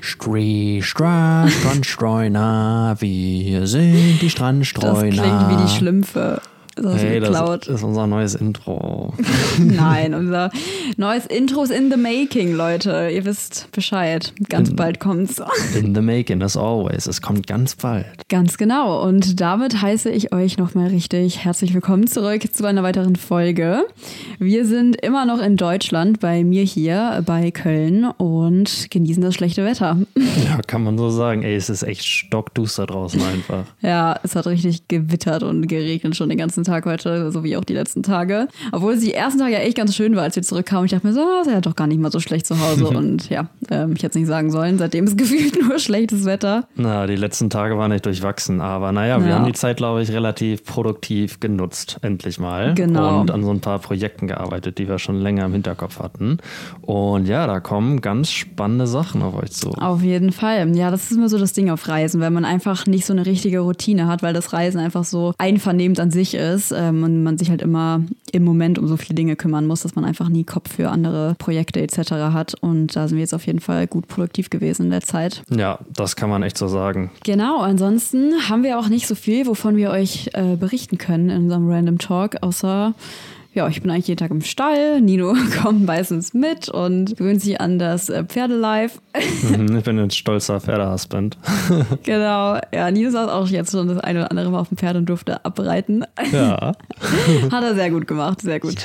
Stree, Stra, Strandstreuner, wir sind die Strandstreuner. Das klingt wie die Schlümpfe. Das ist Hey, das ist unser neues Intro. Nein, unser neues Intro ist in the making, Leute. Ihr wisst Bescheid. Ganz bald kommt's. In the making, as always. Es kommt ganz bald. Ganz genau. Und damit heiße ich euch nochmal richtig herzlich willkommen zurück zu einer weiteren Folge. Wir sind immer noch in Deutschland, bei mir hier, bei Köln und genießen das schlechte Wetter. Ja, kann man so sagen. Ey, es ist echt stockduster draußen einfach. Ja, es hat richtig gewittert und geregnet schon den ganzen Tag heute, so wie auch die letzten Tage. Obwohl es die ersten Tage ja echt ganz schön war, als wir zurückkamen. Ich dachte mir so, ah, ist ja doch gar nicht mal so schlecht zu Hause. und ja, ähm, ich hätte es nicht sagen sollen. Seitdem ist gefühlt nur schlechtes Wetter. Na, die letzten Tage waren nicht durchwachsen, aber naja, wir Ja. haben die Zeit, glaube ich, relativ produktiv genutzt, endlich mal. Genau. Und an so ein paar Projekten gearbeitet, die wir schon länger im Hinterkopf hatten. Und ja, da kommen ganz spannende Sachen auf euch zu. Auf jeden Fall. Ja, das ist immer so das Ding auf Reisen, wenn man einfach nicht so eine richtige Routine hat, weil das Reisen einfach so einvernehmend an sich ist ähm, und man sich halt immer im Moment um so viele Dinge kümmern muss, dass man einfach nie Kopf für andere Projekte etc. hat. Und da sind wir jetzt auf jeden Fall gut produktiv gewesen in der Zeit. Ja, das kann man echt so sagen. Genau, ansonsten haben wir auch nicht so viel, wovon wir euch äh, berichten können in unserem Random Talk, außer ja, ich bin eigentlich jeden Tag im Stall. Nino kommt meistens mit und gewöhnt sich an das äh, Pferdelife. Mhm, ich bin ein stolzer Pferdehusband. genau. Ja, Nino saß auch jetzt schon das eine oder andere Mal auf dem Pferd und durfte abreiten. Ja. Hat er sehr gut gemacht, sehr gut.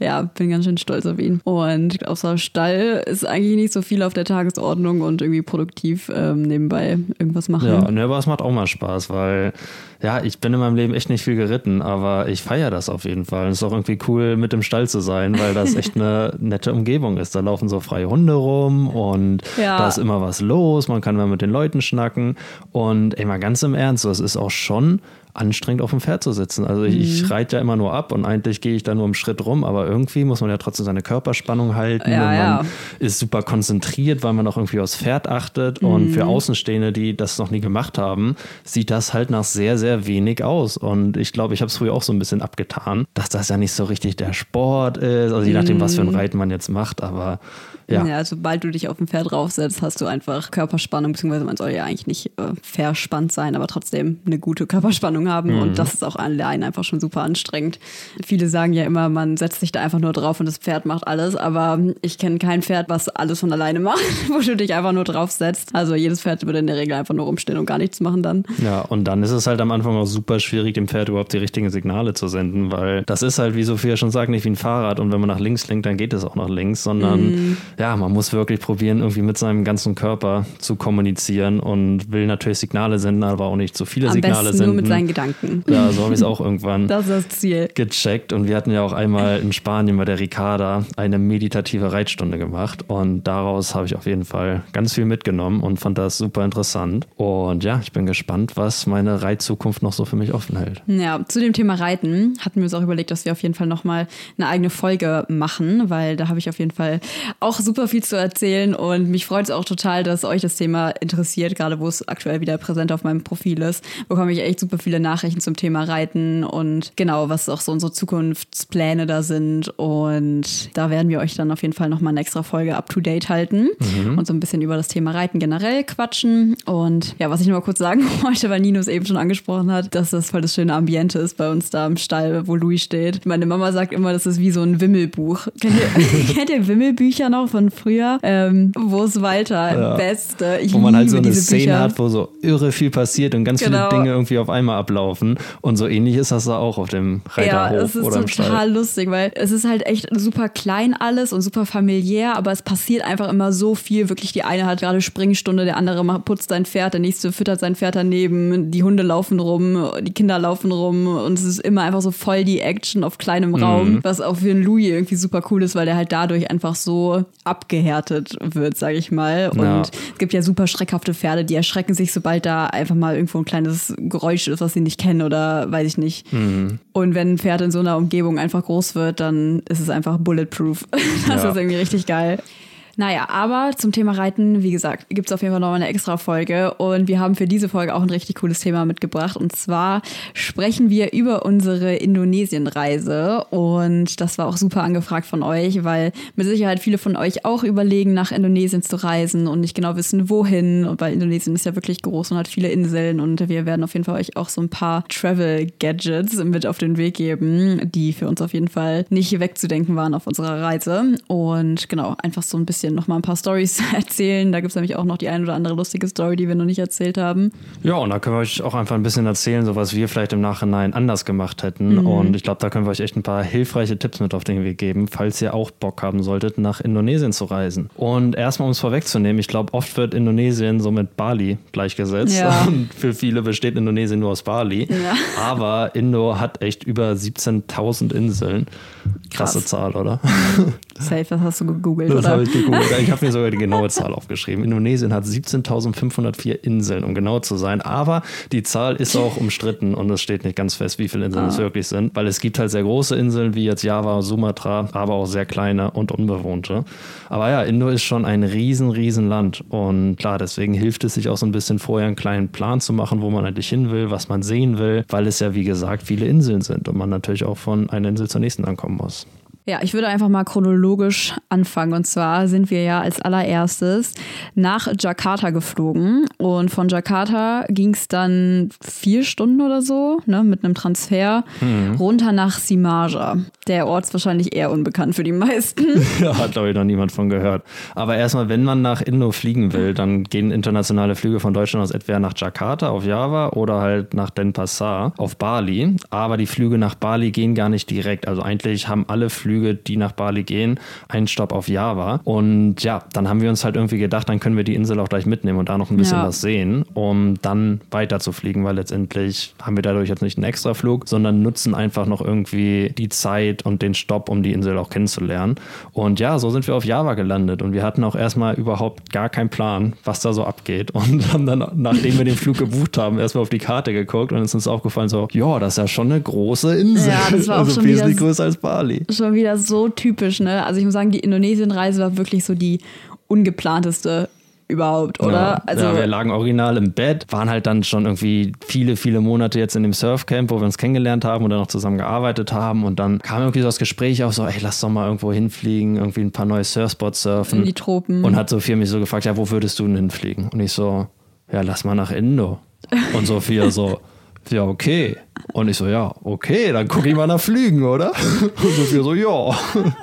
Ja, bin ganz schön stolz auf ihn. Und außer Stall ist eigentlich nicht so viel auf der Tagesordnung und irgendwie produktiv ähm, nebenbei irgendwas machen. Ja, ne, aber es macht auch mal Spaß, weil ja, ich bin in meinem Leben echt nicht viel geritten, aber ich feiere das auf jeden Fall. Es ist auch irgendwie cool, mit im Stall zu sein, weil das echt eine nette Umgebung ist. Da laufen so freie Hunde rum und Ja. da ist immer was los, man kann mal mit den Leuten schnacken. Und ey, mal ganz im Ernst, so, es ist auch schon anstrengend auf dem Pferd zu sitzen. Also ich, Mhm. ich reite ja immer nur ab und eigentlich gehe ich da nur im Schritt rum, aber irgendwie muss man ja trotzdem seine Körperspannung halten Ja, und man ja. ist super konzentriert, weil man auch irgendwie aufs Pferd achtet. Und Mhm. für Außenstehende, die das noch nie gemacht haben, sieht das halt nach sehr, sehr wenig aus. Und ich glaube, ich habe es früher auch so ein bisschen abgetan, dass das ja nicht so richtig der Sport ist. Also je nachdem, was für ein Reiten man jetzt macht, aber ja. Ja, sobald du dich auf dem Pferd draufsetzt, hast du einfach Körperspannung, beziehungsweise man soll ja eigentlich nicht äh, verspannt sein, aber trotzdem eine gute Körperspannung haben. Mhm. Und das ist auch allein einfach schon super anstrengend. Viele sagen ja immer, man setzt sich da einfach nur drauf und das Pferd macht alles, aber ich kenne kein Pferd, was alles von alleine macht, wo du dich einfach nur draufsetzt. Also jedes Pferd würde in der Regel einfach nur rumstehen und gar nichts machen dann. Ja, und dann ist es halt am Anfang auch super schwierig, dem Pferd überhaupt die richtigen Signale zu senden, weil das ist halt, wie Sophia schon sagt, nicht wie ein Fahrrad und wenn man nach links lenkt, dann geht es auch nach links, sondern ja, man muss wirklich probieren, irgendwie mit seinem ganzen Körper zu kommunizieren und will natürlich Signale senden, aber auch nicht zu viele Am Signale senden. nur mit seinen Gedanken. Ja, so habe ich es auch irgendwann Das ist das Ziel. gecheckt. Und wir hatten ja auch einmal in Spanien bei der Ricarda eine meditative Reitstunde gemacht. Und daraus habe ich auf jeden Fall ganz viel mitgenommen und fand das super interessant. Und ja, ich bin gespannt, was meine Reitzukunft noch so für mich offen hält. Ja, zu dem Thema Reiten hatten wir uns auch überlegt, dass wir auf jeden Fall nochmal eine eigene Folge machen, weil da habe ich auf jeden Fall auch super viel zu erzählen und mich freut es auch total, dass euch das Thema interessiert, gerade wo es aktuell wieder präsent auf meinem Profil ist, bekomme ich echt super viele Nachrichten zum Thema Reiten und genau, was auch so unsere Zukunftspläne da sind und da werden wir euch dann auf jeden Fall nochmal eine extra Folge up to date halten und so ein bisschen über das Thema Reiten generell quatschen und ja, was ich nur mal kurz sagen wollte, weil Nino es eben schon angesprochen hat, dass das voll das schöne Ambiente ist bei uns da im Stall, wo Louis steht. Meine Mama sagt immer, das ist wie so ein Wimmelbuch. Kennt ihr, kennt ihr Wimmelbücher noch von früher? Ähm, wo ist Walter? Ja. Beste. Ich wo man halt so eine Szene Bücher. hat, wo so irre viel passiert und ganz Genau. viele Dinge irgendwie auf einmal ablaufen. Und so ähnlich ist das da auch auf dem Ja, Reiterhof es ist Stall. total lustig, weil es ist halt echt super klein alles und super familiär, aber es passiert einfach immer so viel. Wirklich, die eine hat gerade Springstunde, der andere putzt sein Pferd, der nächste füttert sein Pferd daneben, die Hunde laufen rum, die Kinder laufen rum und es ist immer einfach so voll die Action auf kleinem Mhm. Raum, was auch für einen Louis irgendwie super cool ist, weil der halt dadurch einfach so abgehärtet wird, sag ich mal. Und Ja. es gibt ja super schreckhafte Pferde, die erschrecken sich, sobald da einfach mal irgendwo ein kleines Geräusch ist, was sie nicht kennen oder weiß ich nicht. Und wenn ein Pferd in so einer Umgebung einfach groß wird, dann ist es einfach bulletproof. Das Ja. ist irgendwie richtig geil. Naja, aber zum Thema Reiten, wie gesagt, gibt es auf jeden Fall noch mal eine extra Folge. Und wir haben für diese Folge auch ein richtig cooles Thema mitgebracht. Und zwar sprechen wir über unsere Indonesien-Reise. Und das war auch super angefragt von euch, weil mit Sicherheit viele von euch auch überlegen, nach Indonesien zu reisen und nicht genau wissen, wohin. Und weil Indonesien ist ja wirklich groß und hat viele Inseln. Und wir werden auf jeden Fall euch auch so ein paar Travel-Gadgets mit auf den Weg geben, die für uns auf jeden Fall nicht wegzudenken waren auf unserer Reise. Und genau, einfach so ein bisschen noch mal ein paar Stories erzählen. Da gibt es nämlich auch noch die ein oder andere lustige Story, die wir noch nicht erzählt haben. Ja, und da können wir euch auch einfach ein bisschen erzählen, so was wir vielleicht im Nachhinein anders gemacht hätten. Mhm. Und ich glaube, da können wir euch echt ein paar hilfreiche Tipps mit auf den Weg geben, falls ihr auch Bock haben solltet, nach Indonesien zu reisen. Und erstmal, um es vorwegzunehmen, ich glaube, oft wird Indonesien so mit Bali gleichgesetzt. Ja. Und für viele besteht Indonesien nur aus Bali. Ja. Aber Indo hat echt über 17.000 Inseln. Krasse Krass. Zahl, oder? Safe, das hast du gegoogelt, Das habe ich gegoogelt. Ich habe mir sogar die genaue Zahl aufgeschrieben. Indonesien hat 17.504 Inseln, um genau zu sein. Aber die Zahl ist auch umstritten und es steht nicht ganz fest, wie viele Inseln Ah. es wirklich sind. Weil es gibt halt sehr große Inseln wie jetzt Java, Sumatra, aber auch sehr kleine und unbewohnte. Aber ja, Indo ist schon ein riesen, riesen Land. Und klar, deswegen hilft es sich auch so ein bisschen vorher einen kleinen Plan zu machen, wo man eigentlich hin will, was man sehen will, weil es ja, wie gesagt, viele Inseln sind und man natürlich auch von einer Insel zur nächsten ankommen muss. Ja, ich würde einfach mal chronologisch anfangen. Und zwar sind wir ja als allererstes nach Jakarta geflogen. Und von Jakarta ging es dann vier Stunden oder so, ne, mit einem Transfer, runter nach Simaja. Der Ort ist wahrscheinlich eher unbekannt für die meisten. Ja, hat glaube ich noch niemand von gehört. Aber erstmal, wenn man nach Indo fliegen will, dann gehen internationale Flüge von Deutschland aus entweder nach Jakarta auf Java oder halt nach Denpasar auf Bali. Aber die Flüge nach Bali gehen gar nicht direkt. Also eigentlich haben alle Flüge, die nach Bali gehen, einen Stopp auf Java. Und ja, dann haben wir uns halt irgendwie gedacht, dann können wir die Insel auch gleich mitnehmen und da noch ein bisschen Ja. was sehen, um dann weiter zu fliegen, weil letztendlich haben wir dadurch jetzt nicht einen Extraflug, sondern nutzen einfach noch irgendwie die Zeit und den Stopp, um die Insel auch kennenzulernen. Und ja, so sind wir auf Java gelandet und wir hatten auch erstmal überhaupt gar keinen Plan, was da so abgeht und haben dann, nachdem wir den Flug gebucht haben, erstmal auf die Karte geguckt und es ist uns aufgefallen so, ja, das ist ja schon eine große Insel. Ja, das war auch also schon wesentlich wieder- größer als Bali. Schon wieder so typisch, ne? Also ich muss sagen, die Indonesien-Reise war wirklich so die ungeplanteste überhaupt, oder? Ja, also ja, wir lagen original im Bett, waren halt dann schon irgendwie viele, viele Monate jetzt in dem Surfcamp, wo wir uns kennengelernt haben und dann noch zusammen gearbeitet haben. Und dann kam irgendwie so das Gespräch auch so, ey, lass doch mal irgendwo hinfliegen, irgendwie ein paar neue Surfspots surfen. In die Tropen. Und hat Sophia mich so gefragt, ja, wo würdest du denn hinfliegen? Und ich so, ja, lass mal nach Indo. Und Sophia so, ja, okay. Und ich so, ja, okay, dann gucke ich mal nach Flügen, oder? Und Sophia so, ja.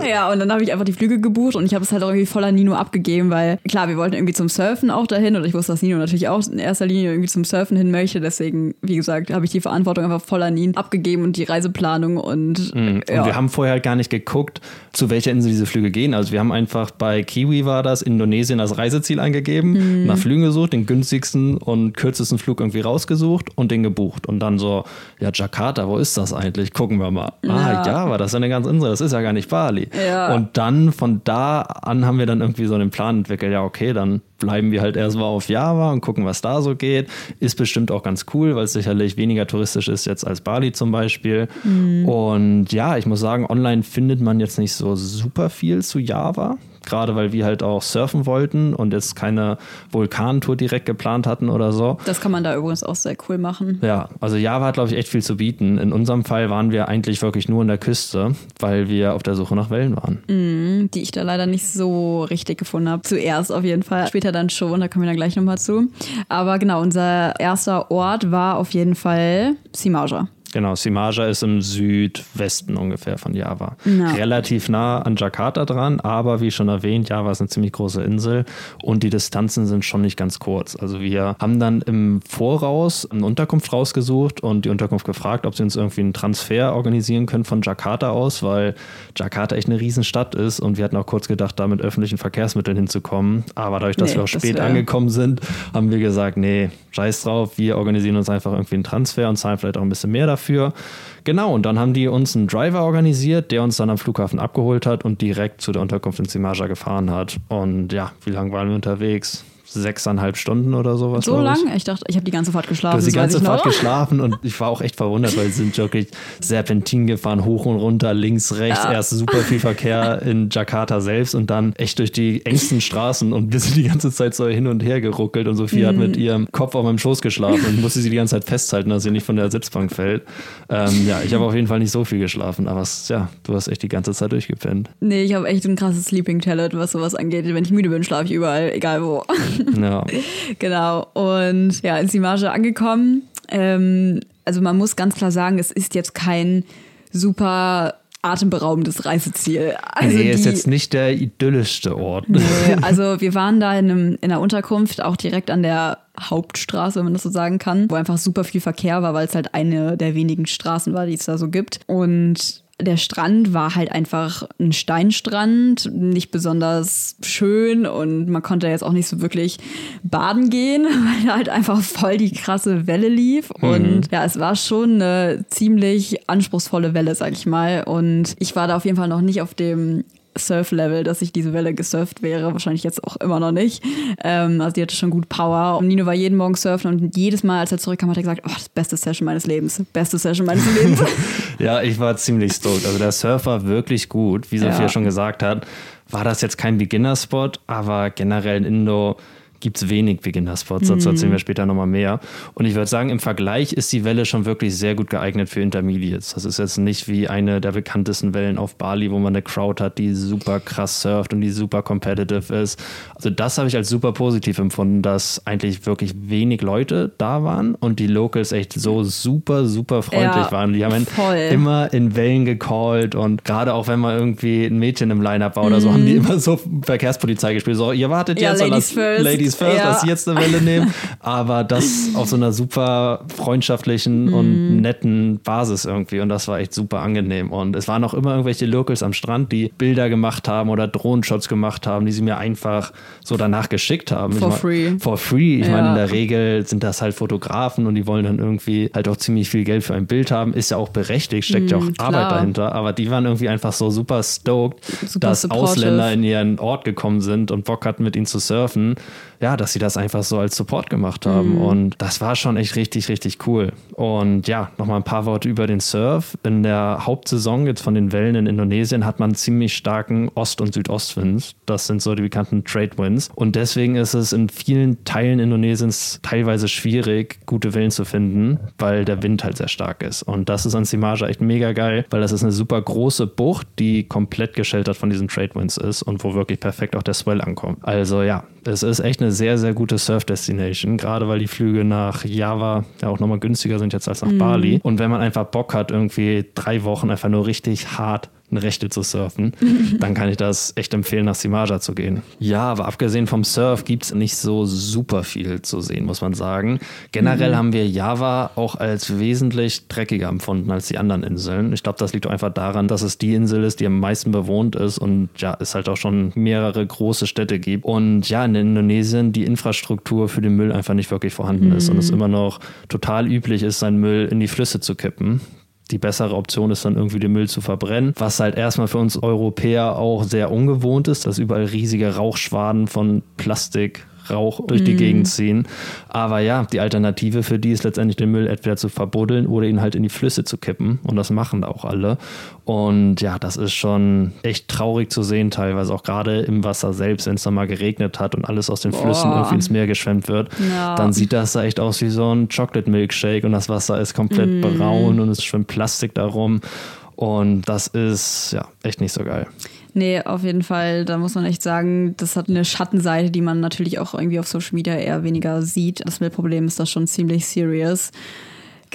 Ja, und dann habe ich einfach die Flüge gebucht und ich habe es halt auch irgendwie voller Nino abgegeben, weil klar, wir wollten irgendwie zum Surfen auch dahin und ich wusste, dass Nino natürlich auch in erster Linie irgendwie zum Surfen hin möchte. Deswegen, wie gesagt, habe ich die Verantwortung einfach voller Nino abgegeben und die Reiseplanung und, Mhm. ja. Und wir haben vorher halt gar nicht geguckt, zu welcher Insel diese Flüge gehen. Also wir haben einfach bei Kiwi war das, Indonesien als Reiseziel eingegeben, nach Flügen gesucht, den günstigsten und kürzesten Flug irgendwie rausgesucht und den gebucht. Und dann so, ja, Jakarta, wo ist das eigentlich? Gucken wir mal. Ah, Java, das ist eine ganze Insel, das ist ja gar nicht Bali. Ja. Und dann von da an haben wir dann irgendwie so einen Plan entwickelt, ja, okay, dann bleiben wir halt erstmal auf Java und gucken, was da so geht. Ist bestimmt auch ganz cool, weil es sicherlich weniger touristisch ist jetzt als Bali zum Beispiel. Und ja, ich muss sagen, online findet man jetzt nicht so super viel zu Java. Gerade weil wir halt auch surfen wollten und jetzt keine Vulkantour direkt geplant hatten oder so. das kann man da übrigens auch sehr cool machen. Ja, also Java hat, glaube ich, echt viel zu bieten. In unserem Fall waren wir eigentlich wirklich nur in der Küste, weil wir auf der Suche nach Wellen waren. die ich da leider nicht so richtig gefunden habe. Zuerst auf jeden Fall, später dann schon, da kommen wir dann gleich nochmal zu. Aber genau, unser erster Ort war auf jeden Fall Simaja. Genau, Simaja ist im Südwesten ungefähr von Java. Ja. Relativ nah an Jakarta dran, aber wie schon erwähnt, Java ist eine ziemlich große Insel und die Distanzen sind schon nicht ganz kurz. Also wir haben dann im Voraus eine Unterkunft rausgesucht und die Unterkunft gefragt, ob sie uns irgendwie einen Transfer organisieren können von Jakarta aus, weil Jakarta echt eine Riesenstadt ist und wir hatten auch kurz gedacht, da mit öffentlichen Verkehrsmitteln hinzukommen. Aber dadurch, dass Nee, wir auch spät wär- angekommen sind, haben wir gesagt, nee, scheiß drauf, wir organisieren uns einfach irgendwie einen Transfer und zahlen vielleicht auch ein bisschen mehr dafür. Genau, und dann haben die uns einen Driver organisiert, der uns dann am Flughafen abgeholt hat und direkt zu der Unterkunft in Simaja gefahren hat. Und ja, wie lange waren wir unterwegs? Sechseinhalb Stunden oder sowas. So glaub ich. lang? Ich dachte, ich habe die ganze Fahrt geschlafen. Du hast die ganze. Fahrt geschlafen und ich war auch echt verwundert, weil sie sind wirklich Serpentin gefahren, hoch und runter, links, rechts. Erst super viel Verkehr in Jakarta selbst und dann echt durch die engsten Straßen und wir sind die ganze Zeit so hin und her geruckelt und Sophie hat Mhm. mit ihrem Kopf auf meinem Schoß geschlafen und musste sie die ganze Zeit festhalten, dass sie nicht von der Sitzbank fällt. Ähm, ja, ich habe auf jeden Fall nicht so viel geschlafen, aber es, ja, du hast echt die ganze Zeit durchgepennt. Nee, ich habe echt ein krasses Sleeping Talent, was sowas angeht. Wenn ich müde bin, schlafe ich überall, egal wo. Ja. genau. Und ja, in Simaja angekommen. Ähm, also man muss ganz klar sagen, es ist jetzt kein super atemberaubendes Reiseziel. Also nee, ist die- jetzt nicht der idyllischste Ort. Nee, also wir waren da in, einem, in einer Unterkunft, auch direkt an der Hauptstraße, wenn man das so sagen kann, wo einfach super viel Verkehr war, weil es halt eine der wenigen Straßen war, die es da so gibt. Und der Strand war halt einfach ein Steinstrand, nicht besonders schön und man konnte jetzt auch nicht so wirklich baden gehen, weil da halt einfach voll die krasse Welle lief. Und ja, es war schon eine ziemlich anspruchsvolle Welle, sag ich mal. Und ich war da auf jeden Fall noch nicht auf dem Surf-Level, dass ich diese Welle gesurft wäre. Wahrscheinlich jetzt auch immer noch nicht. Ähm, also die hatte schon gut Power. Und Nino war jeden Morgen surfen und jedes Mal, als er zurückkam, hat er gesagt, oh, das beste Session meines Lebens. Beste Session meines Lebens. Ja, ich war ziemlich stoked. Also der Surf war wirklich gut. Wie Sophia Ja. schon gesagt hat, war das jetzt kein Beginner-Spot, aber generell in Indo gibt es wenig Beginner-Spots. Dazu erzählen wir später nochmal mehr. Und ich würde sagen, im Vergleich ist die Welle schon wirklich sehr gut geeignet für Intermediates. Das ist jetzt nicht wie eine der bekanntesten Wellen auf Bali, wo man eine Crowd hat, die super krass surft und die super competitive ist. Also das habe ich als super positiv empfunden, dass eigentlich wirklich wenig Leute da waren und die Locals echt so super, super freundlich Ja, waren. Die haben immer in Wellen gecallt und gerade auch wenn mal irgendwie ein Mädchen im Line-Up war oder so, haben die immer so Verkehrspolizei gespielt. So, ihr wartet Mhm. Ja, jetzt, Ladies first. Ladies first, Ja. lass sie jetzt eine Welle nehmen. Aber das auf so einer super freundschaftlichen Mhm. und netten Basis irgendwie. Und das war echt super angenehm. Und es waren auch immer irgendwelche Locals am Strand, die Bilder gemacht haben oder Drohnenshots gemacht haben, die sie mir einfach so danach geschickt haben. For ich mein, free. For free. Ich Ja. meine, in der Regel sind das halt Fotografen und die wollen dann irgendwie halt auch ziemlich viel Geld für ein Bild haben. Ist ja auch berechtigt, steckt ja auch Mm, klar. Arbeit dahinter. Aber die waren irgendwie einfach so super stoked, Super dass supportive. Ausländer in ihren Ort gekommen sind und Bock hatten, mit ihnen zu surfen. Ja, dass sie das einfach so als Support gemacht haben. Mhm. Und das war schon echt richtig, richtig cool. Und ja, nochmal ein paar Worte über den Surf. In der Hauptsaison jetzt von den Wellen in Indonesien hat man ziemlich starken Ost- und Südostwind. Das sind so die bekannten Trade Winds. Und deswegen ist es in vielen Teilen Indonesiens teilweise schwierig, gute Wellen zu finden, weil der Wind halt sehr stark ist. Und das ist an Simaja echt mega geil, weil das ist eine super große Bucht, die komplett gesheltert von diesen Trade Winds ist und wo wirklich perfekt auch der Swell ankommt. Also ja, es ist echt eine sehr, sehr gute Surf-Destination, gerade weil die Flüge nach Java ja auch nochmal günstiger sind jetzt als nach Bali. Und wenn man einfach Bock hat, irgendwie drei Wochen einfach nur richtig hart eine Rechte zu surfen, dann kann ich das echt empfehlen, nach Simaja zu gehen. Ja, aber abgesehen vom Surf gibt es nicht so super viel zu sehen, muss man sagen. Generell Mhm. haben wir Java auch als wesentlich dreckiger empfunden als die anderen Inseln. Ich glaube, das liegt auch einfach daran, dass es die Insel ist, die am meisten bewohnt ist und ja, es halt auch schon mehrere große Städte gibt. Und ja, in Indonesien die Infrastruktur für den Müll einfach nicht wirklich vorhanden ist und es immer noch total üblich ist, seinen Müll in die Flüsse zu kippen. Die bessere Option ist dann irgendwie den Müll zu verbrennen, was halt erstmal für uns Europäer auch sehr ungewohnt ist, dass überall riesige Rauchschwaden von Plastik Rauch durch die Gegend ziehen. Aber ja, die Alternative für die ist letztendlich den Müll entweder zu verbuddeln oder ihn halt in die Flüsse zu kippen. Und das machen auch alle. Und ja, das ist schon echt traurig zu sehen, teilweise auch gerade im Wasser selbst, wenn es dann mal geregnet hat und alles aus den Flüssen Boah. irgendwie ins Meer geschwemmt wird. Ja. Dann sieht das da echt aus wie so ein Chocolate Milkshake und das Wasser ist komplett braun und es schwimmt Plastik darum. Und das ist ja echt nicht so geil. Nee, auf jeden Fall. Da muss man echt sagen, das hat eine Schattenseite, die man natürlich auch irgendwie auf Social Media eher weniger sieht. Das Müllproblem ist da schon ziemlich serious.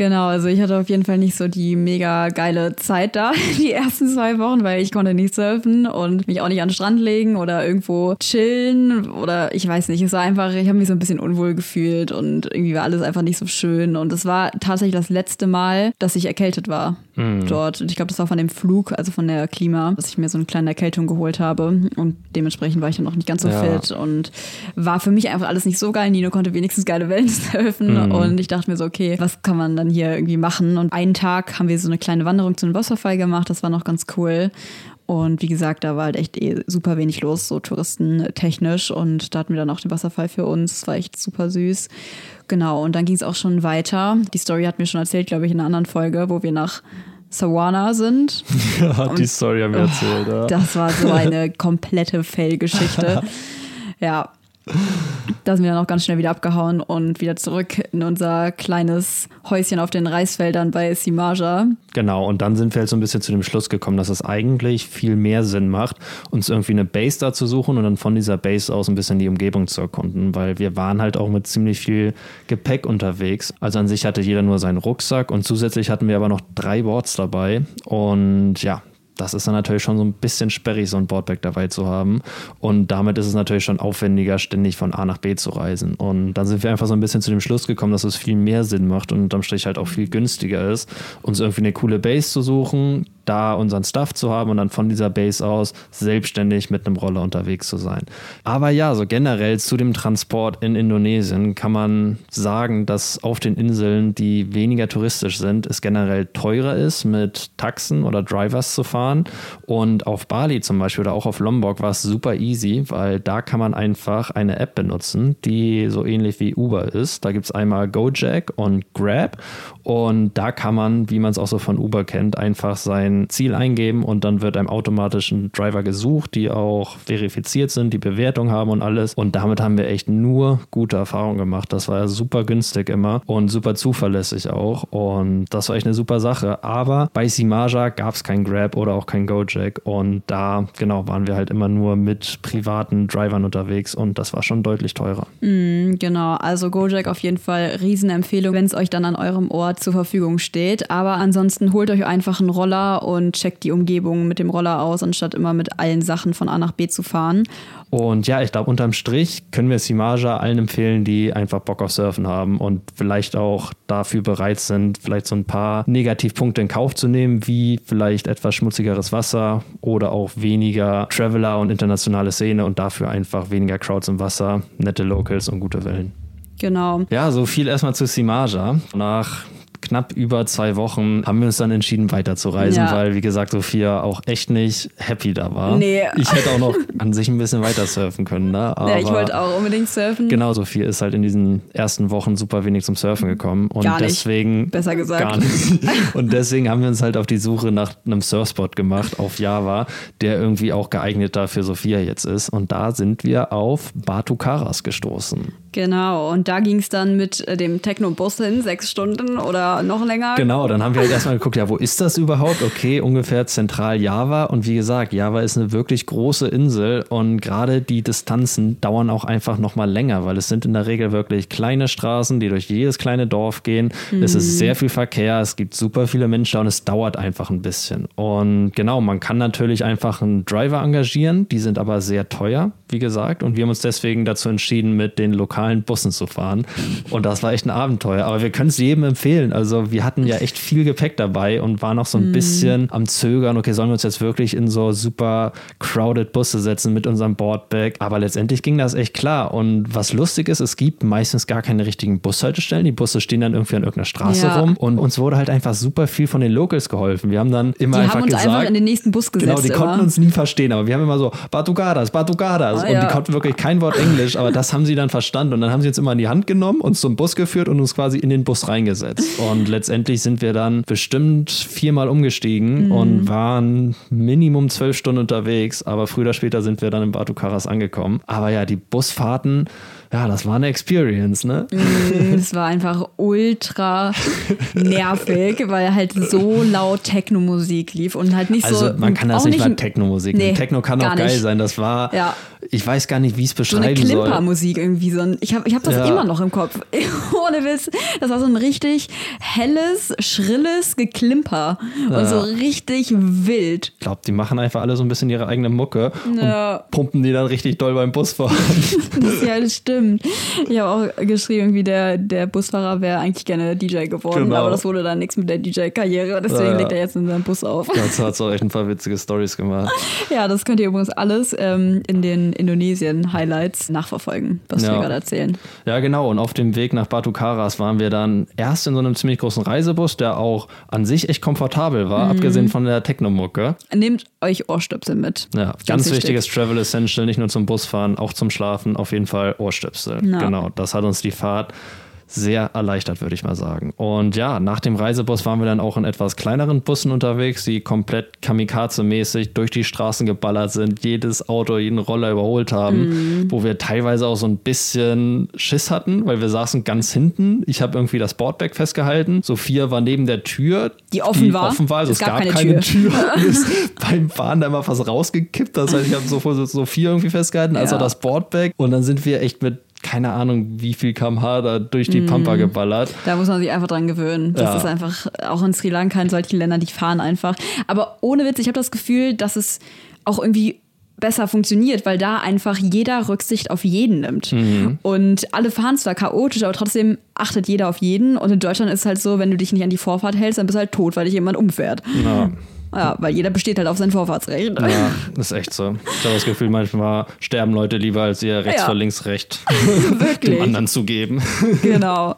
Genau, also ich hatte auf jeden Fall nicht so die mega geile Zeit da, die ersten zwei Wochen, weil ich konnte nicht surfen und mich auch nicht an den Strand legen oder irgendwo chillen oder ich weiß nicht, es war einfach, ich habe mich so ein bisschen unwohl gefühlt und irgendwie war alles einfach nicht so schön und es war tatsächlich das letzte Mal, dass ich erkältet war dort und ich glaube, das war von dem Flug, also von der Klima, dass ich mir so eine kleine Erkältung geholt habe und dementsprechend war ich dann auch nicht ganz so Ja. fit und war für mich einfach alles nicht so geil. Nino konnte wenigstens geile Wellen surfen und ich dachte mir so, okay, was kann man dann hier irgendwie machen? Und einen Tag haben wir so eine kleine Wanderung zu einem Wasserfall gemacht, das war noch ganz cool. Und wie gesagt, da war halt echt eh super wenig los, so touristentechnisch. Und da hatten wir dann auch den Wasserfall für uns. Das war echt super süß. Genau, und dann ging es auch schon weiter. Die Story hat mir schon erzählt, glaube ich, in einer anderen Folge, wo wir nach Sawana sind. Hat die Story haben wir erzählt, ja. Das war so eine komplette Fail-Geschichte. ja. Da sind wir dann auch ganz schnell wieder abgehauen und wieder zurück in unser kleines Häuschen auf den Reisfeldern bei Simaja. Genau, und dann sind wir halt so ein bisschen zu dem Schluss gekommen, dass es eigentlich viel mehr Sinn macht, uns irgendwie eine Base da zu suchen und dann von dieser Base aus ein bisschen die Umgebung zu erkunden, weil wir waren halt auch mit ziemlich viel Gepäck unterwegs. Also an sich hatte jeder nur seinen Rucksack und zusätzlich hatten wir aber noch drei Boards dabei und ja, das ist dann natürlich schon so ein bisschen sperrig, so ein Boardback dabei zu haben. Und damit ist es natürlich schon aufwendiger, ständig von A nach B zu reisen. Und dann sind wir einfach so ein bisschen zu dem Schluss gekommen, dass es viel mehr Sinn macht und unterm Strich halt auch viel günstiger ist, uns irgendwie eine coole Base zu suchen, da unseren Stuff zu haben und dann von dieser Base aus selbstständig mit einem Roller unterwegs zu sein. Aber ja, so generell zu dem Transport in Indonesien kann man sagen, dass auf den Inseln, die weniger touristisch sind, es generell teurer ist, mit Taxen oder Drivers zu fahren. Und auf Bali zum Beispiel oder auch auf Lombok war es super easy, weil da kann man einfach eine App benutzen, die so ähnlich wie Uber ist. Da gibt es einmal Gojek und Grab. Und da kann man, wie man es auch so von Uber kennt, einfach sein Ziel eingeben und dann wird einem automatisch ein Driver gesucht, die auch verifiziert sind, die Bewertung haben und alles. Und damit haben wir echt nur gute Erfahrungen gemacht. Das war ja super günstig immer und super zuverlässig auch. Und das war echt eine super Sache. Aber bei Simaja gab es kein Grab oder auch kein Gojek. Und da, genau, waren wir halt immer nur mit privaten Drivern unterwegs und das war schon deutlich teurer. Genau, also Gojek auf jeden Fall Riesenempfehlung, wenn es euch dann an eurem Ort zur Verfügung steht. Aber ansonsten holt euch einfach einen Roller und checkt die Umgebung mit dem Roller aus, anstatt immer mit allen Sachen von A nach B zu fahren. Und ja, ich glaube, unterm Strich können wir Simaja allen empfehlen, die einfach Bock auf Surfen haben und vielleicht auch dafür bereit sind, vielleicht so ein paar Negativpunkte in Kauf zu nehmen, wie vielleicht etwas schmutzigeres Wasser oder auch weniger Traveler und internationale Szene und dafür einfach weniger Crowds im Wasser, nette Locals und gute Wellen. Genau. Ja, so viel erstmal zu Simaja. Nach knapp über zwei Wochen haben wir uns dann entschieden, weiterzureisen, Ja. weil, wie gesagt, Sophia auch echt nicht happy da war. Nee. Ich hätte auch noch an sich ein bisschen weiter surfen können, ne? Aber ja, ich wollte auch unbedingt surfen. Genau, Sophie ist halt in diesen ersten Wochen super wenig zum Surfen gekommen. Und Gar nicht. deswegen. Besser gesagt. Gar nicht. Und deswegen haben wir uns halt auf die Suche nach einem Surfspot gemacht auf Java, der irgendwie auch geeigneter für Sophia jetzt ist. Und da sind wir auf Batu Karas gestoßen. Genau, und da ging es dann mit äh, dem Techno-Bus hin, sechs Stunden oder noch länger. Genau, dann haben wir halt erstmal geguckt, ja, wo ist das überhaupt? Okay, ungefähr zentral Java. Und wie gesagt, Java ist eine wirklich große Insel und gerade die Distanzen dauern auch einfach nochmal länger, weil es sind in der Regel wirklich kleine Straßen, die durch jedes kleine Dorf gehen. Mhm. Es ist sehr viel Verkehr, es gibt super viele Menschen und es dauert einfach ein bisschen. Und genau, man kann natürlich einfach einen Driver engagieren, die sind aber sehr teuer, wie gesagt. Und wir haben uns deswegen dazu entschieden, mit den lokalen Bussen zu fahren. Und das war echt ein Abenteuer. Aber wir können es jedem empfehlen. Also wir hatten ja echt viel Gepäck dabei und waren noch so ein mm. bisschen am Zögern. Okay, sollen wir uns jetzt wirklich in so super crowded Busse setzen mit unserem Boardbag? Aber letztendlich ging das echt klar. Und was lustig ist, es gibt meistens gar keine richtigen Bushaltestellen. Die Busse stehen dann irgendwie an irgendeiner Straße ja. rum. Und uns wurde halt einfach super viel von den Locals geholfen. Wir haben dann immer die einfach haben uns gesagt, einfach in den nächsten Bus gesetzt. Genau, die immer. konnten uns nie verstehen. Aber wir haben immer so Batugadas, Batugadas. Ah, und ja. die konnten wirklich kein Wort Englisch. Aber das haben sie dann verstanden. Und dann haben sie uns immer in die Hand genommen, uns zum Bus geführt und uns quasi in den Bus reingesetzt. Und letztendlich sind wir dann bestimmt viermal umgestiegen mhm. und waren Minimum zwölf Stunden unterwegs. Aber früher oder später sind wir dann in Batu Karas angekommen. Aber ja, die Busfahrten ja, das war eine Experience, ne? Es war einfach ultra nervig, weil halt so laut Techno-Musik lief und halt nicht also, so. Also man kann das nicht, nicht mal Techno-Musik nee, Techno kann auch geil nicht. sein. Das war, ja. Ich weiß gar nicht, wie es beschreiben so eine soll. Klimpermusik irgendwie. So ein, ich habe ich hab das ja. immer noch im Kopf. Ohne Witz. Das war so ein richtig helles, schrilles Geklimper. Ja. Und so richtig wild. Ich glaube, die machen einfach alle so ein bisschen ihre eigene Mucke und pumpen die dann richtig doll beim Busfahren. ja, das stimmt stimmt. Ich habe auch geschrieben, wie der, der Busfahrer wäre eigentlich gerne DJ geworden, genau. aber das wurde dann nichts mit der DJ-Karriere. Deswegen ja, ja. legt er jetzt in seinem Bus auf. Dazu hat es auch echt ein paar witzige Stories gemacht. Ja, das könnt ihr übrigens alles ähm, in den Indonesien-Highlights nachverfolgen, was ja. wir gerade erzählen. Ja, genau. Und auf dem Weg nach Batu Karas waren wir dann erst in so einem ziemlich großen Reisebus, der auch an sich echt komfortabel war, mhm. abgesehen von der Technomucke. Nehmt euch Ohrstöpsel mit. Ja, ganz, ganz wichtiges Travel Essential, nicht nur zum Busfahren, auch zum Schlafen, auf jeden Fall Ohrstöpsel. Stöpsel. No. Genau, das hat uns die Fahrt sehr erleichtert, würde ich mal sagen. Und ja, nach dem Reisebus waren wir dann auch in etwas kleineren Bussen unterwegs, die komplett kamikaze-mäßig durch die Straßen geballert sind, jedes Auto, jeden Roller überholt haben, mm. wo wir teilweise auch so ein bisschen Schiss hatten, weil wir saßen ganz hinten. Ich habe irgendwie das Boardback festgehalten. Sophia war neben der Tür, die offen die war. Offen war. Also es, es, gab, gab keine, keine, Tür. Tür. ist beim Fahren da immer fast rausgekippt. Das heißt, ich habe so Sophia irgendwie festgehalten, also ja. das Boardback. Und dann sind wir echt mit keine Ahnung, wie viel kmh da durch die Pampa mm. geballert. Da muss man sich einfach dran gewöhnen. Das ja. ist einfach, auch in Sri Lanka, in solchen Ländern, die fahren einfach. Aber ohne Witz, ich habe das Gefühl, dass es auch irgendwie besser funktioniert, weil da einfach jeder Rücksicht auf jeden nimmt. Mhm. Und alle fahren zwar chaotisch, aber trotzdem achtet jeder auf jeden. Und in Deutschland ist es halt so, wenn du dich nicht an die Vorfahrt hältst, dann bist du halt tot, weil dich jemand umfährt. Ja. Ja, weil jeder besteht halt auf sein Vorfahrtsrecht. Ja, das ist echt so. Ich habe das Gefühl, manchmal sterben Leute lieber, als ihr rechts ja. vor links Recht dem anderen zu geben. Genau.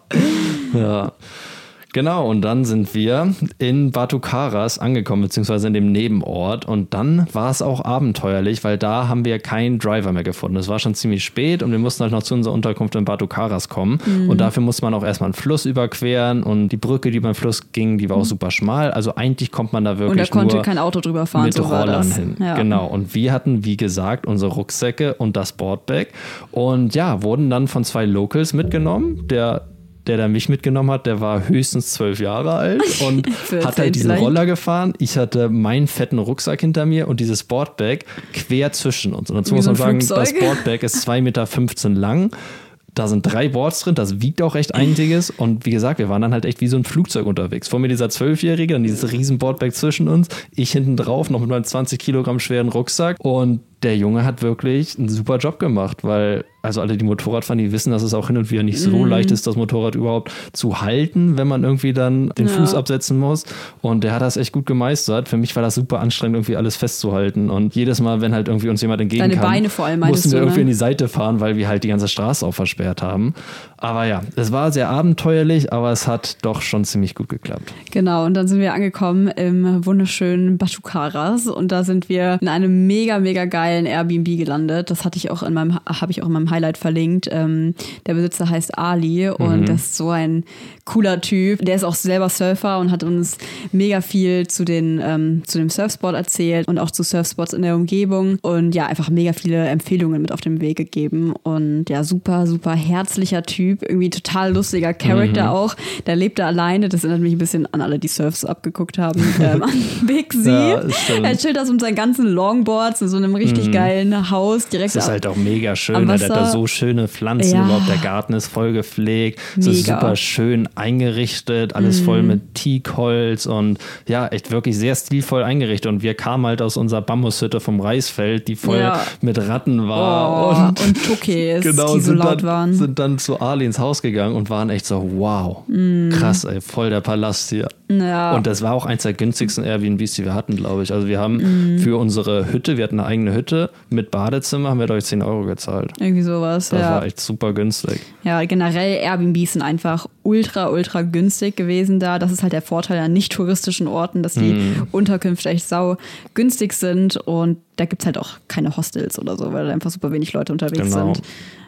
ja. Genau, und dann sind wir in Batu Karas angekommen, beziehungsweise in dem Nebenort. Und dann war es auch abenteuerlich, weil da haben wir keinen Driver mehr gefunden. Es war schon ziemlich spät und wir mussten halt noch zu unserer Unterkunft in Batu Karas kommen. Mhm. Und dafür musste man auch erstmal einen Fluss überqueren. Und die Brücke, die beim Fluss ging, die war auch mhm. super schmal. Also eigentlich kommt man da wirklich. Und da konnte kein Auto drüber fahren. Mit so Rollern hin. Ja. Genau. Und wir hatten, wie gesagt, unsere Rucksäcke und das Boardbag. Und ja, wurden dann von zwei Locals mitgenommen. Der der da mich mitgenommen hat, der war höchstens zwölf Jahre alt und hat halt diesen vielleicht. Roller gefahren. Ich hatte meinen fetten Rucksack hinter mir und dieses Boardbag quer zwischen uns. Und dazu Wie muss man sagen, Flugzeug. das Boardbag ist 2,15 Meter lang. Da sind drei Boards drin, das wiegt auch recht einiges. Und wie gesagt, wir waren dann halt echt wie so ein Flugzeug unterwegs. Vor mir dieser Zwölfjährige, dann dieses riesen Boardbag zwischen uns. Ich hinten drauf, noch mit meinem 20 Kilogramm schweren Rucksack. Und der Junge hat wirklich einen super Job gemacht, weil also alle, die Motorrad fahren, die wissen, dass es auch hin und wieder nicht so mm. leicht ist, das Motorrad überhaupt zu halten, wenn man irgendwie dann den ja. Fuß absetzen muss. Und der hat das echt gut gemeistert. Für mich war das super anstrengend, irgendwie alles festzuhalten. Und jedes Mal, wenn halt irgendwie uns jemand entgegenkam, Deine Beine vor allem, mussten wir du, irgendwie ne? in die Seite fahren, weil wir halt die ganze Straße auch versperrt haben. Aber ja, es war sehr abenteuerlich, aber es hat doch schon ziemlich gut geklappt. Genau, und dann sind wir angekommen im wunderschönen Batukaras und da sind wir in einem mega, mega geilen geilen Airbnb gelandet. Das hatte ich auch in meinem, habe ich auch in meinem Highlight verlinkt. Ähm, der Besitzer heißt Ali und Mhm. das ist so ein cooler Typ. Der ist auch selber Surfer und hat uns mega viel zu den ähm, zu dem Surfspot erzählt und auch zu Surfspots in der Umgebung und ja einfach mega viele Empfehlungen mit auf den Weg gegeben und ja super super herzlicher Typ, irgendwie total lustiger Charakter Mhm. auch. Der lebt da alleine. Das erinnert mich ein bisschen an alle, die Surfs abgeguckt haben. ähm, an Big Z. Ja, er chillt das mit seinen ganzen Longboards in so einem richtig geilen Haus direkt Es ist halt auch mega schön, weil hat da so schöne Pflanzen Ja. überhaupt. Der Garten ist voll gepflegt. Es ist. Mhm. super schön eingerichtet, alles voll mit Teakholz und ja, echt wirklich sehr stilvoll eingerichtet. Und wir kamen halt aus unserer Bambushütte vom Reisfeld, die voll Ja. mit Ratten war. Oh, und und, Tukis, genau, die so laut dann, waren. sind dann zu Ali ins Haus gegangen und waren echt so, wow, krass, ey, voll der Palast hier. Mhm. Ja. Und das war auch eins der günstigsten Airbnbs, die wir hatten, glaube ich. Also wir haben Mhm. für unsere Hütte, wir hatten eine eigene Hütte mit Badezimmer, haben wir durch 10 Euro gezahlt. Irgendwie sowas. Das ja. war echt super günstig. ja, generell Airbnbs sind einfach ultra, ultra günstig gewesen da. Das ist halt der Vorteil an nicht touristischen Orten, dass die Mhm. Unterkünfte echt sau günstig sind und da gibt es halt auch keine Hostels oder so, weil da einfach super wenig Leute unterwegs Genau. sind.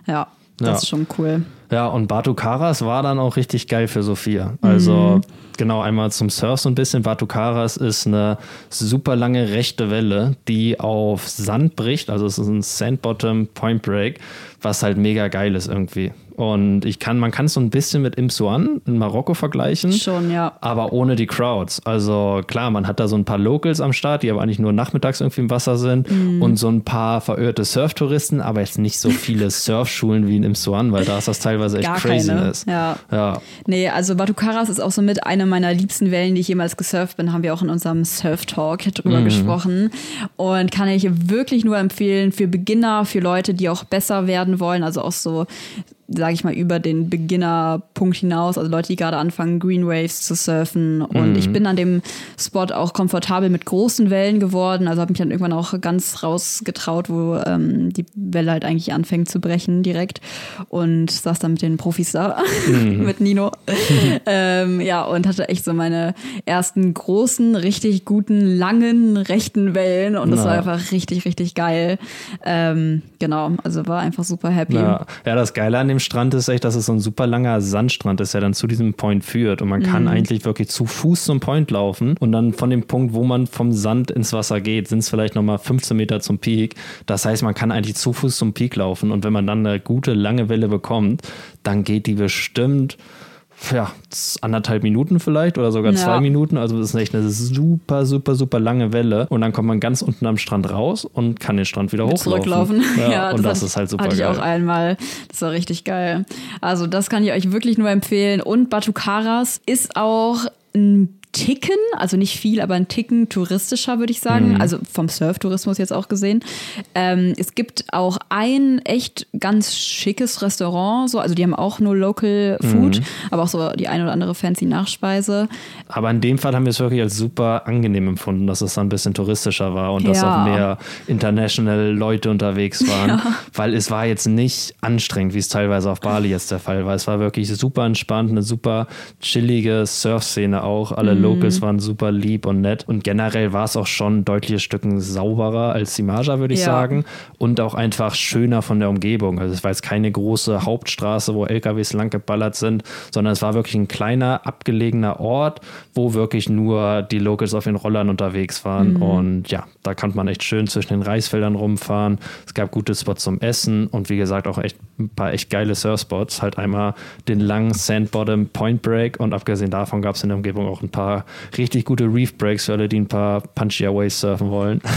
Ja, das Ja. ist schon cool. Ja, und Batu Karas war dann auch richtig geil für Sophia. Also genau einmal zum Surf so ein bisschen. Batu Karas ist eine super lange rechte Welle, die auf Sand bricht. Also es ist ein Sandbottom Point Break, was halt mega geil ist irgendwie. Und ich kann, man kann es so ein bisschen mit Imsuan in Marokko vergleichen. Schon, ja. aber ohne die Crowds. Also klar, man hat da so ein paar Locals am Start, die aber eigentlich nur nachmittags irgendwie im Wasser sind Mhm. und so ein paar verirrte Surftouristen, aber jetzt nicht so viele Surfschulen wie in Imsuan, weil da ist das teilweise echt Gar Craziness. keine. Ja. ja. Nee, also Batu Karas ist auch so mit einer meiner liebsten Wellen, die ich jemals gesurft bin. Haben wir auch in unserem Surf-Talk drüber Mhm. gesprochen. Und kann ich wirklich nur empfehlen für Beginner, für Leute, die auch besser werden wollen. Also auch so, sage ich mal, über den Beginner-Punkt hinaus. Also Leute, die gerade anfangen, Green Waves zu surfen. Und Mhm. ich bin an dem Spot auch komfortabel mit großen Wellen geworden. Also habe mich dann irgendwann auch ganz rausgetraut, wo ähm, die Welle halt eigentlich anfängt zu brechen direkt. Und saß dann mit den Profis da, mit Nino. ähm, ja, und hatte echt so meine ersten großen, richtig guten, langen, rechten Wellen. Und das Na. war einfach richtig, richtig geil. Ähm, genau, also war einfach super happy. Ja. ja, das Geile an dem Strand ist echt, dass es so ein super langer Sandstrand ist, der dann zu diesem Point führt. Und man Mhm. kann eigentlich wirklich zu Fuß zum Point laufen und dann von dem Punkt, wo man vom Sand ins Wasser geht, sind es vielleicht nochmal 15 Meter zum Peak. Das heißt, man kann eigentlich zu Fuß zum Peak laufen und wenn man dann eine gute lange Welle bekommt, dann geht die bestimmt ja, anderthalb Minuten vielleicht oder sogar Ja. zwei Minuten. Also das ist echt eine super, super, super lange Welle. Und dann kommt man ganz unten am Strand raus und kann den Strand wieder hochlaufen. zurücklaufen. Ja, und das, hatte- ist halt super Hatte ich geil. auch einmal. Das war richtig geil. Also das kann ich euch wirklich nur empfehlen. Und Batu Karas ist auch ein Ticken, also nicht viel, aber ein Ticken touristischer, würde ich sagen. Mhm. Also vom Surftourismus jetzt auch gesehen. Ähm, es gibt auch ein echt ganz schickes Restaurant, so, also die haben auch nur Local Food, Mhm. aber auch so die ein oder andere fancy Nachspeise. Aber in dem Fall haben wir es wirklich als super angenehm empfunden, dass es dann ein bisschen touristischer war und dass Ja. auch mehr international Leute unterwegs waren. Weil es war jetzt nicht anstrengend, wie es teilweise auf Bali jetzt der Fall war. Es war wirklich super entspannt, eine super chillige Surfszene auch. Alle Mhm. Locals waren super lieb und nett. Und generell war es auch schon deutliche Stücken sauberer als die Maja, würde ich Ja. sagen. Und auch einfach schöner von der Umgebung. Also es war jetzt keine große Hauptstraße, wo LKWs lang geballert sind, sondern es war wirklich ein kleiner, abgelegener Ort, wo wirklich nur die Locals auf den Rollern unterwegs waren. Und ja, da konnte man echt schön zwischen den Reisfeldern rumfahren. Es gab gute Spots zum Essen und wie gesagt auch echt ein paar echt geile Surfspots. Halt einmal den langen Sandbottom Point Break und abgesehen davon gab es in der Umgebung auch ein paar richtig gute Reef Breaks für alle, die ein paar punchier Waves surfen wollen.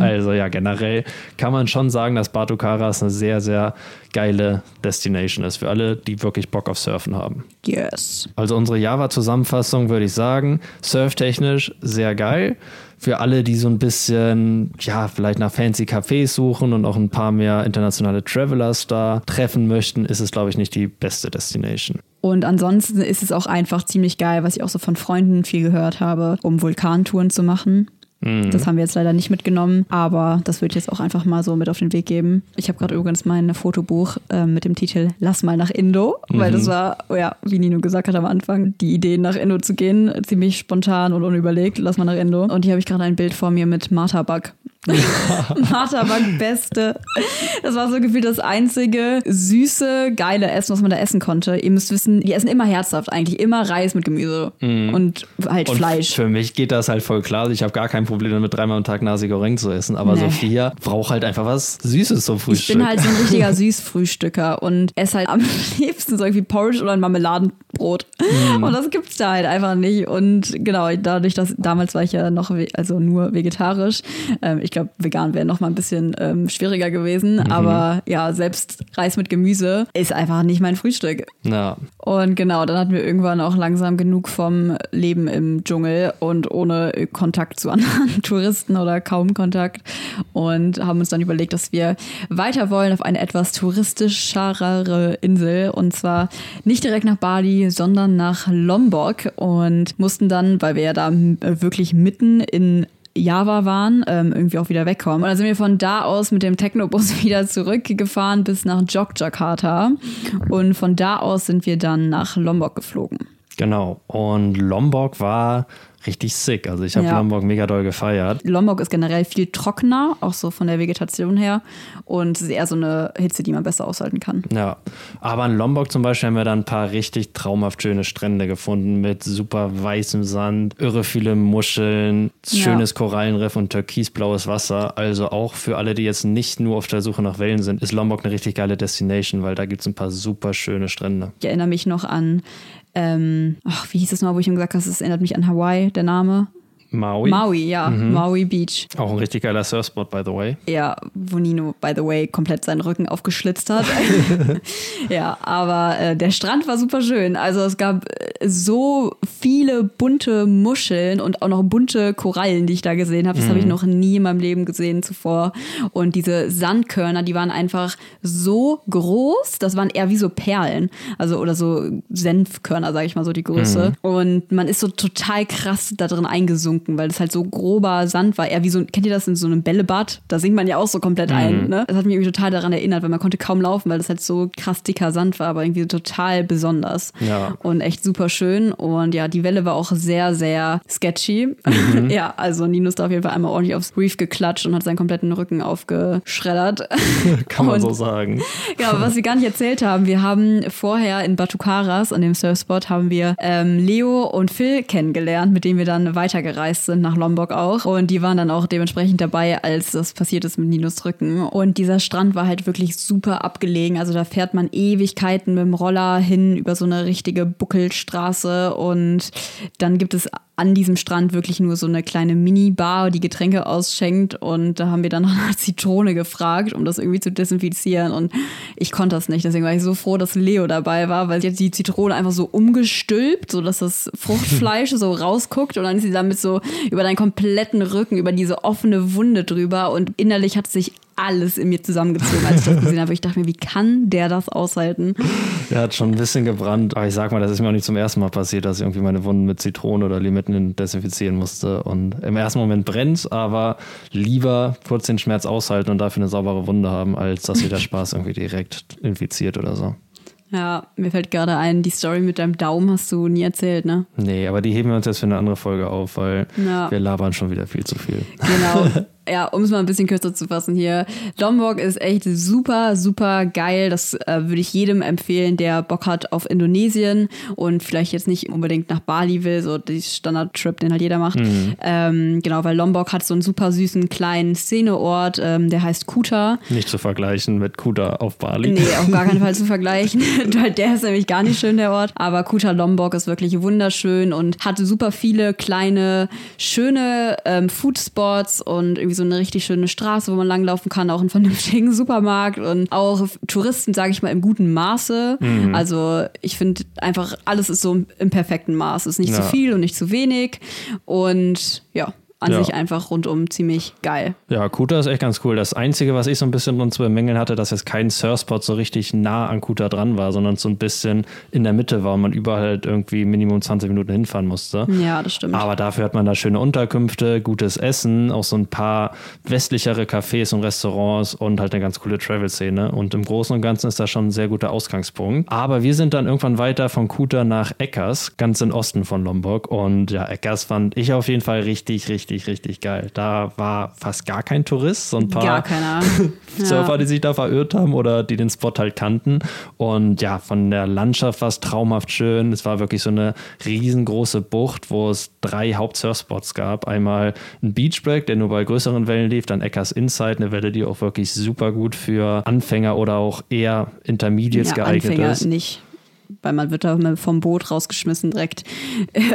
Also ja, generell kann man schon sagen, dass Batu Karas eine sehr, sehr geile Destination ist für alle, die wirklich Bock auf Surfen haben. Yes. Also unsere Java-Zusammenfassung würde ich sagen, surftechnisch sehr geil. Für alle, die so ein bisschen, ja, vielleicht nach fancy Cafés suchen und auch ein paar mehr internationale Travelers da treffen möchten, ist es, glaube ich, nicht die beste Destination. Und ansonsten ist es auch einfach ziemlich geil, was ich auch so von Freunden viel gehört habe, um Vulkantouren zu machen. Das haben wir jetzt leider nicht mitgenommen, aber das würde ich jetzt auch einfach mal so mit auf den Weg geben. Ich habe gerade übrigens mein Fotobuch äh, mit dem Titel Lass mal nach Indo, weil das war, oh ja, wie Nino gesagt hat am Anfang, die Idee nach Indo zu gehen, ziemlich spontan und unüberlegt. Lass mal nach Indo. Und hier habe ich gerade ein Bild vor mir mit Martha Bug. Marterbank beste. Das war so gefühlt das einzige süße, geile Essen, was man da essen konnte. Ihr müsst wissen, die essen immer herzhaft eigentlich, immer Reis mit Gemüse und halt Und Fleisch. Für mich geht das halt voll klar. Ich habe gar kein Problem damit, dreimal am Tag Nasi Goreng zu essen. Aber Nee. Sophia braucht halt einfach was Süßes zum Frühstück. Ich bin halt so ein richtiger Süßfrühstücker und esse halt am liebsten so irgendwie Porridge oder ein Marmeladenbrot. Mhm. Und das gibt's da halt einfach nicht. Und genau, dadurch, dass damals war ich ja noch, also nur vegetarisch. Ähm, ich glaube, vegan wäre noch mal ein bisschen ähm, schwieriger gewesen. Mhm. Aber ja, selbst Reis mit Gemüse ist einfach nicht mein Frühstück. ja. Und genau, dann hatten wir irgendwann auch langsam genug vom Leben im Dschungel und ohne Kontakt zu anderen Touristen oder kaum Kontakt und haben uns dann überlegt, dass wir weiter wollen auf eine etwas touristischere Insel und zwar nicht direkt nach Bali, sondern nach Lombok und mussten dann, weil wir ja da äh, wirklich mitten in Java waren, ähm, irgendwie auch wieder wegkommen. Und dann sind wir von da aus mit dem Technobus wieder zurückgefahren bis nach Jogjakarta. Und von da aus sind wir dann nach Lombok geflogen. Genau. Und Lombok war richtig sick. Also ich habe Ja. Lombok mega doll gefeiert. Lombok ist generell viel trockener, auch so von der Vegetation her. Und es ist eher so eine Hitze, die man besser aushalten kann. Ja, aber in Lombok zum Beispiel haben wir dann ein paar richtig traumhaft schöne Strände gefunden mit super weißem Sand, irre viele Muscheln, Ja. schönes Korallenriff und türkisblaues Wasser. Also auch für alle, die jetzt nicht nur auf der Suche nach Wellen sind, ist Lombok eine richtig geile Destination, weil da gibt es ein paar super schöne Strände. Ich erinnere mich noch an, ähm, ach, wie hieß es mal, wo ich ihm gesagt habe, es erinnert mich an Hawaii, der Name. Maui, Maui, ja, Maui Beach. auch ein richtig geiler Surfspot, by the way. Ja, wo Nino, by the way, komplett seinen Rücken aufgeschlitzt hat. ja, aber äh, der Strand war super schön. Also es gab äh, so viele bunte Muscheln und auch noch bunte Korallen, die ich da gesehen habe. Das habe ich noch nie in meinem Leben gesehen zuvor. Und diese Sandkörner, die waren einfach so groß, das waren eher wie so Perlen. Also oder so Senfkörner, sage ich mal so die Größe. Und man ist so total krass da drin eingesunken, weil das halt so grober Sand war. Eher wie so, kennt ihr das in so einem Bällebad? Da sinkt man ja auch so komplett ein. Ne? Das hat mich irgendwie total daran erinnert, weil man konnte kaum laufen, weil das halt so krass dicker Sand war, aber irgendwie total besonders. Ja. Und echt super schön. Und ja, die Welle war auch sehr, sehr sketchy. ja, also Nino ist da auf jeden Fall einmal ordentlich aufs Reef geklatscht und hat seinen kompletten Rücken aufgeschreddert. Kann man Und- so sagen. Genau, aber was wir gar nicht erzählt haben, wir haben vorher in Batucaras, an dem Surfspot, haben wir ähm, Leo und Phil kennengelernt, mit denen wir dann weitergereist sind nach Lombok auch. Und die waren dann auch dementsprechend dabei, als das passiert ist mit Ninos Rücken. Und dieser Strand war halt wirklich super abgelegen. Also da fährt man Ewigkeiten mit dem Roller hin über so eine richtige Buckelstraße und dann gibt es an diesem Strand wirklich nur so eine kleine Mini-Bar, die Getränke ausschenkt. Und da haben wir dann nach einer Zitrone gefragt, um das irgendwie zu desinfizieren. Und ich konnte das nicht. Deswegen war ich so froh, dass Leo dabei war, weil sie hat die Zitrone einfach so umgestülpt, sodass das Fruchtfleisch so rausguckt. Und dann ist sie damit so über deinen kompletten Rücken, über diese offene Wunde drüber. Und innerlich hat sich alles in mir zusammengezogen, als ich das gesehen habe. Ich dachte mir, wie kann der das aushalten? Der hat schon ein bisschen gebrannt, aber ich sag mal, das ist mir auch nicht zum ersten Mal passiert, dass ich irgendwie meine Wunden mit Zitrone oder Limetten desinfizieren musste. Und im ersten Moment brennt aber lieber kurz den Schmerz aushalten und dafür eine saubere Wunde haben, als dass sich der Spaß irgendwie direkt infiziert oder so. Ja, mir fällt gerade ein, die Story mit deinem Daumen hast du nie erzählt, ne? Nee, aber die heben wir uns jetzt für eine andere Folge auf, weil Ja. wir labern schon wieder viel zu viel. Genau. Ja, um es mal ein bisschen kürzer zu fassen hier. Lombok ist echt super, super geil. Das äh, würde ich jedem empfehlen, der Bock hat auf Indonesien und vielleicht jetzt nicht unbedingt nach Bali will, so die Standard-Trip, den halt jeder macht. Ähm, genau, weil Lombok hat so einen super süßen kleinen Szeneort, ähm, der heißt Kuta. Nicht zu vergleichen mit Kuda auf Bali. Nee, auf gar keinen Fall zu vergleichen. Weil der ist nämlich gar nicht schön, der Ort. Aber Kuta Lombok ist wirklich wunderschön und hat super viele kleine, schöne ähm, Foodspots und irgendwie so eine richtig schöne Straße, wo man langlaufen kann, auch einen vernünftigen Supermarkt und auch Touristen, sage ich mal, im guten Maße. Also ich finde einfach, alles ist so im perfekten Maß. Es ist nicht Ja. zu viel und nicht zu wenig. Und ja, an Ja. sich einfach rundum ziemlich geil. Ja, Kuta ist echt ganz cool. Das Einzige, was ich so ein bisschen dran zu bemängeln hatte, dass jetzt kein Surfspot so richtig nah an Kuta dran war, sondern so ein bisschen in der Mitte war und man überall halt irgendwie Minimum 20 Minuten hinfahren musste. Ja, das stimmt. Aber dafür hat man da schöne Unterkünfte, gutes Essen, auch so ein paar westlichere Cafés und Restaurants und halt eine ganz coole Travel-Szene. Und im Großen und Ganzen ist das schon ein sehr guter Ausgangspunkt. Aber wir sind dann irgendwann weiter von Kuta nach Eckers, ganz im Osten von Lombok. Und ja, Eckers fand ich auf jeden Fall richtig, richtig richtig, richtig geil. Da war fast gar kein Tourist, so ein paar. Surfer, die sich da verirrt haben oder die den Spot halt kannten. Und ja, von der Landschaft war es traumhaft schön. Es war wirklich so eine riesengroße Bucht, wo es drei Haupt-Surfspots gab. Einmal ein Beachbreak, der nur bei größeren Wellen lief, dann Eckers Inside, eine Welle, die auch wirklich super gut für Anfänger oder auch eher Intermediates ja, geeignet Anfänger ist. nicht. Weil man wird da vom Boot rausgeschmissen direkt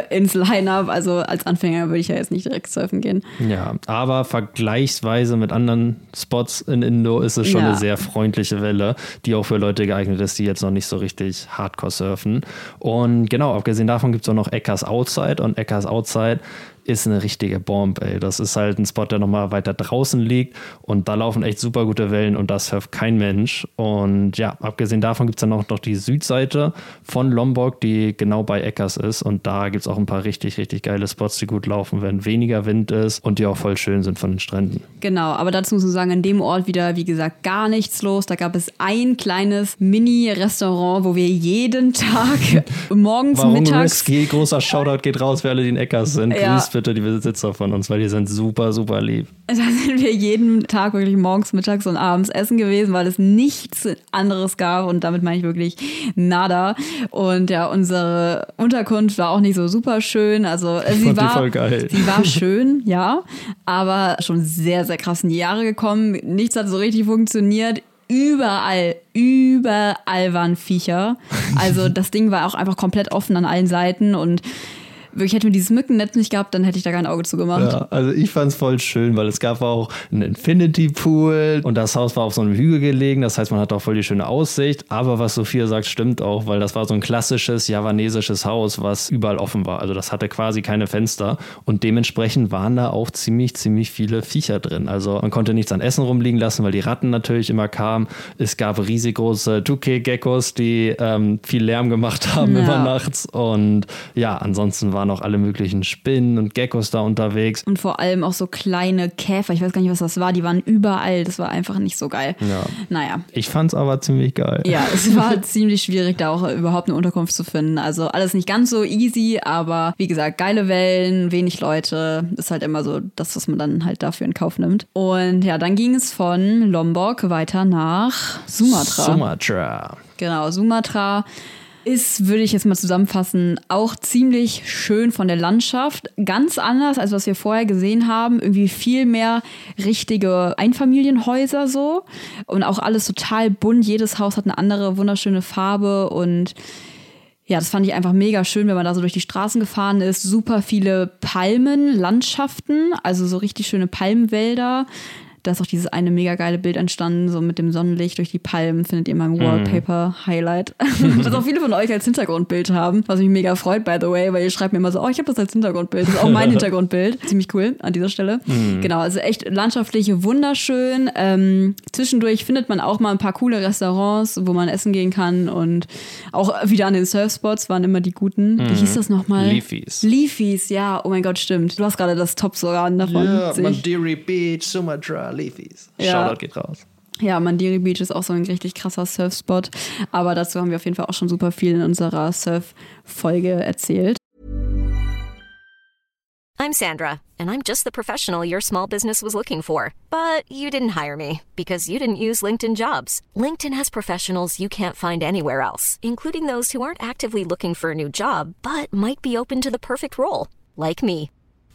ins Line-Up. Also als Anfänger würde ich ja jetzt nicht direkt surfen gehen. Ja, aber vergleichsweise mit anderen Spots in Indo ist es schon Ja. eine sehr freundliche Welle, die auch für Leute geeignet ist, die jetzt noch nicht so richtig Hardcore surfen. Und genau, abgesehen davon gibt es auch noch Eckers Outside und Eckers Outside ist eine richtige Bombe, ey. Das ist halt ein Spot, der nochmal weiter draußen liegt und da laufen echt super gute Wellen und das surft kein Mensch. Und ja, abgesehen davon gibt es dann auch noch die Südseite von Lombok, die genau bei Eckers ist und da gibt es auch ein paar richtig, richtig geile Spots, die gut laufen, wenn weniger Wind ist und die auch voll schön sind von den Stränden. Genau, aber dazu muss man sagen, an dem Ort wieder, wie gesagt, gar nichts los. Da gab es ein kleines Mini-Restaurant, wo wir jeden Tag morgens, Warum mittags risky? Großer Shoutout geht raus für alle, die in Eckers sind. Ja. Grüßt bitte die Besitzer von uns, weil die sind super, super lieb. Da sind wir jeden Tag wirklich morgens, mittags und abends essen gewesen, weil es nichts anderes gab und damit meine ich wirklich nada. Und ja, unsere Unterkunft war auch nicht so super schön. Also äh, sie war voll geil. Sie war schön, ja, aber schon sehr, sehr krass in die Jahre gekommen. Nichts hat so richtig funktioniert. Überall, überall waren Viecher. Also das Ding war auch einfach komplett offen an allen Seiten und wirklich hätten wir dieses Mückennetz nicht gehabt, dann hätte ich da kein Auge zugemacht. Ja, also ich fand es voll schön, weil es gab auch einen Infinity Pool und das Haus war auf so einem Hügel gelegen. Das heißt, man hat auch voll die schöne Aussicht. Aber was Sophia sagt, stimmt auch, weil das war so ein klassisches javanesisches Haus, was überall offen war. Also das hatte quasi keine Fenster und dementsprechend waren da auch ziemlich, ziemlich viele Viecher drin. Also man konnte nichts an Essen rumliegen lassen, weil die Ratten natürlich immer kamen. Es gab riesig große Tuke-Geckos, die ähm, viel Lärm gemacht haben Ja. immer nachts. Und ja, ansonsten waren auch alle möglichen Spinnen und Geckos da unterwegs. Und vor allem auch so kleine Käfer. Ich weiß gar nicht, was das war. Die waren überall. Das war einfach nicht so geil. Ja. Naja. Ich fand's aber ziemlich geil. Ja, es war ziemlich schwierig, da auch überhaupt eine Unterkunft zu finden. Also alles nicht ganz so easy, aber wie gesagt, geile Wellen, wenig Leute. Ist halt immer so das, was man dann halt dafür in Kauf nimmt. Und ja, dann ging es von Lombok weiter nach Sumatra. Sumatra. Genau, Sumatra ist, würde ich jetzt mal zusammenfassen, auch ziemlich schön von der Landschaft. Ganz anders, als was wir vorher gesehen haben. Irgendwie viel mehr richtige Einfamilienhäuser so. Und auch alles total bunt. Jedes Haus hat eine andere wunderschöne Farbe und ja, das fand ich einfach mega schön, wenn man da so durch die Straßen gefahren ist. Super viele Palmen, Landschaften, also so richtig schöne Palmenwälder. Da ist auch dieses eine mega geile Bild entstanden, so mit dem Sonnenlicht durch die Palmen, findet ihr in meinem Wallpaper-Highlight. das auch viele von euch als Hintergrundbild haben, was mich mega freut, by the way, weil ihr schreibt mir immer so, oh, ich habe das als Hintergrundbild. Das ist auch mein Hintergrundbild. Ziemlich cool an dieser Stelle. Genau, also echt landschaftlich wunderschön. Ähm, zwischendurch findet man auch mal ein paar coole Restaurants, wo man essen gehen kann und auch wieder an den Surfspots waren immer die guten. Wie hieß das nochmal? Leafies. Leafies, ja. Oh mein Gott, stimmt. Du hast gerade das Top sogar an davon. sehe ich. Mandiri Beach, Sumatra, Leafies. Ja. Shoutout geht raus. Ja, Mandiri Beach ist auch so ein richtig krasser Surfspot. Aber dazu haben wir auf jeden Fall auch schon super viel in unserer Surf-Folge erzählt. I'm Sandra, and I'm just the professional your small business was looking for. But you didn't hire me because you didn't use LinkedIn jobs. LinkedIn has professionals you can't find anywhere else, including those who aren't actively looking for a new job but might be open to the perfect role, like me.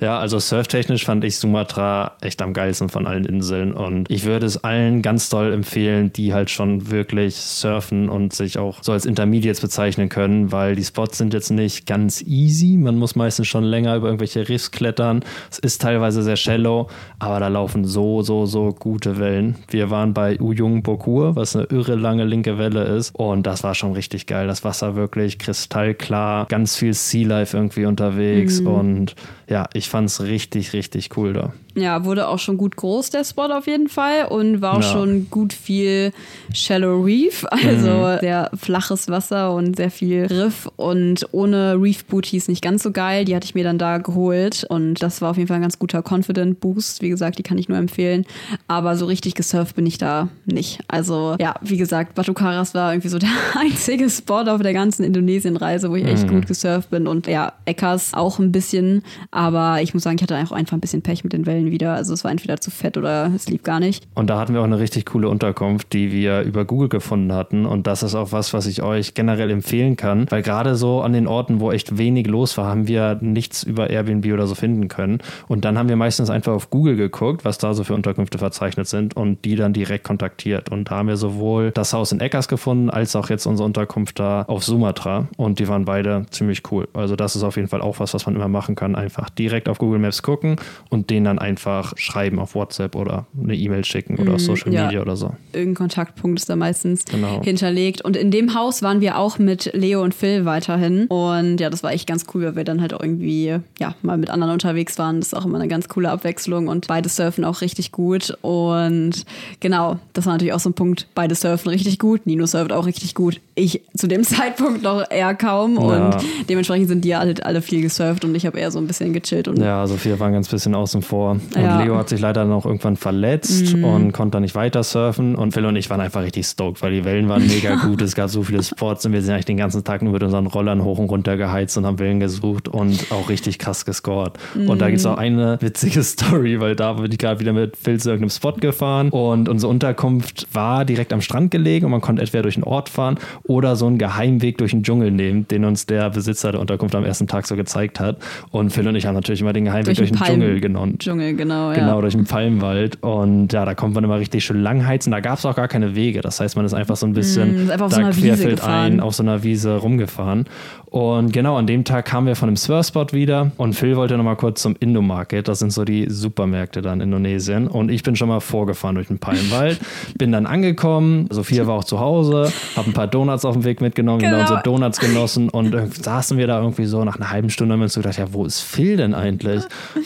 Ja, also surftechnisch fand ich Sumatra echt am geilsten von allen Inseln und ich würde es allen ganz doll empfehlen, die halt schon wirklich surfen und sich auch so als Intermediates bezeichnen können, weil die Spots sind jetzt nicht ganz easy. Man muss meistens schon länger über irgendwelche Riffs klettern. Es ist teilweise sehr shallow, aber da laufen so, so, so gute Wellen. Wir waren bei Uyung Bokur, was eine irre lange linke Welle ist und das war schon richtig geil. Das Wasser wirklich kristallklar, ganz viel Sea Life irgendwie unterwegs mhm. und ja, ich fand es richtig, richtig cool da. Ja, wurde auch schon gut groß, der Spot auf jeden Fall. Und war auch ja. schon gut viel Shallow Reef, also mhm. sehr flaches Wasser und sehr viel Riff. Und ohne Reef Booties nicht ganz so geil. Die hatte ich mir dann da geholt. Und das war auf jeden Fall ein ganz guter Confident Boost. Wie gesagt, die kann ich nur empfehlen. Aber so richtig gesurft bin ich da nicht. Also, ja, wie gesagt, Batu Karas war irgendwie so der einzige Spot auf der ganzen Indonesien-Reise, wo ich echt mhm. gut gesurft bin. Und ja, Eckers auch ein bisschen. Aber ich muss sagen, ich hatte auch einfach ein bisschen Pech mit den Wellen wieder. Also es war entweder zu fett oder es lief gar nicht. Und da hatten wir auch eine richtig coole Unterkunft, die wir über Google gefunden hatten. Und das ist auch was, was ich euch generell empfehlen kann, weil gerade so an den Orten, wo echt wenig los war, haben wir nichts über Airbnb oder so finden können. Und dann haben wir meistens einfach auf Google geguckt, was da so für Unterkünfte verzeichnet sind und die dann direkt kontaktiert. Und da haben wir sowohl das Haus in Eckers gefunden, als auch jetzt unsere Unterkunft da auf Sumatra. Und die waren beide ziemlich cool. Also das ist auf jeden Fall auch was, was man immer machen kann. Einfach direkt auf Google Maps gucken und den dann einfach schreiben auf WhatsApp oder eine E-Mail schicken oder auf mhm, Social ja. Media oder so. Irgendein Kontaktpunkt ist da meistens genau. hinterlegt. Und in dem Haus waren wir auch mit Leo und Phil weiterhin. Und ja, das war echt ganz cool, weil wir dann halt irgendwie ja mal mit anderen unterwegs waren. Das ist auch immer eine ganz coole Abwechslung und beide surfen auch richtig gut. Und genau, das war natürlich auch so ein Punkt. Beide surfen richtig gut. Nino surft auch richtig gut. Ich zu dem Zeitpunkt noch eher kaum. Ja. Und dementsprechend sind die halt alle viel gesurft und ich habe eher so ein bisschen gechillt. Und ja, Sophia war ganz bisschen außen vor. Und ja. Leo hat sich leider noch irgendwann verletzt mhm. und konnte nicht weiter surfen. Und Phil und ich waren einfach richtig stoked, weil die Wellen waren mega gut. es gab so viele Spots und wir sind eigentlich den ganzen Tag nur mit unseren Rollern hoch und runter geheizt und haben Wellen gesucht und auch richtig krass gescored. Mhm. Und da gibt es auch eine witzige Story, weil da bin ich gerade wieder mit Phil zu irgendeinem Spot gefahren und unsere Unterkunft war direkt am Strand gelegen und man konnte entweder durch den Ort fahren oder so einen Geheimweg durch den Dschungel nehmen, den uns der Besitzer der Unterkunft am ersten Tag so gezeigt hat. Und Phil und ich haben natürlich immer den Geheimweg durch, durch den Dschungel genommen. Dschungel, genau. Ja. Genau, durch den Palmwald. Und ja, da kommt man immer richtig schön langheizen. Da gab es auch gar keine Wege. Das heißt, man ist einfach so ein bisschen mm, da so querfeldein auf so einer Wiese rumgefahren. Und genau, an dem Tag kamen wir von dem Surfspot wieder und Phil wollte nochmal kurz zum Indo-Market. Das sind so die Supermärkte da in Indonesien. Und ich bin schon mal vorgefahren durch den Palmwald, bin dann angekommen. Sophia war auch zu Hause, habe ein paar Donuts auf dem Weg mitgenommen, genau. unsere Donuts genossen und saßen wir da irgendwie so nach einer halben Stunde haben wir uns gedacht, ja, wo ist Phil denn eigentlich?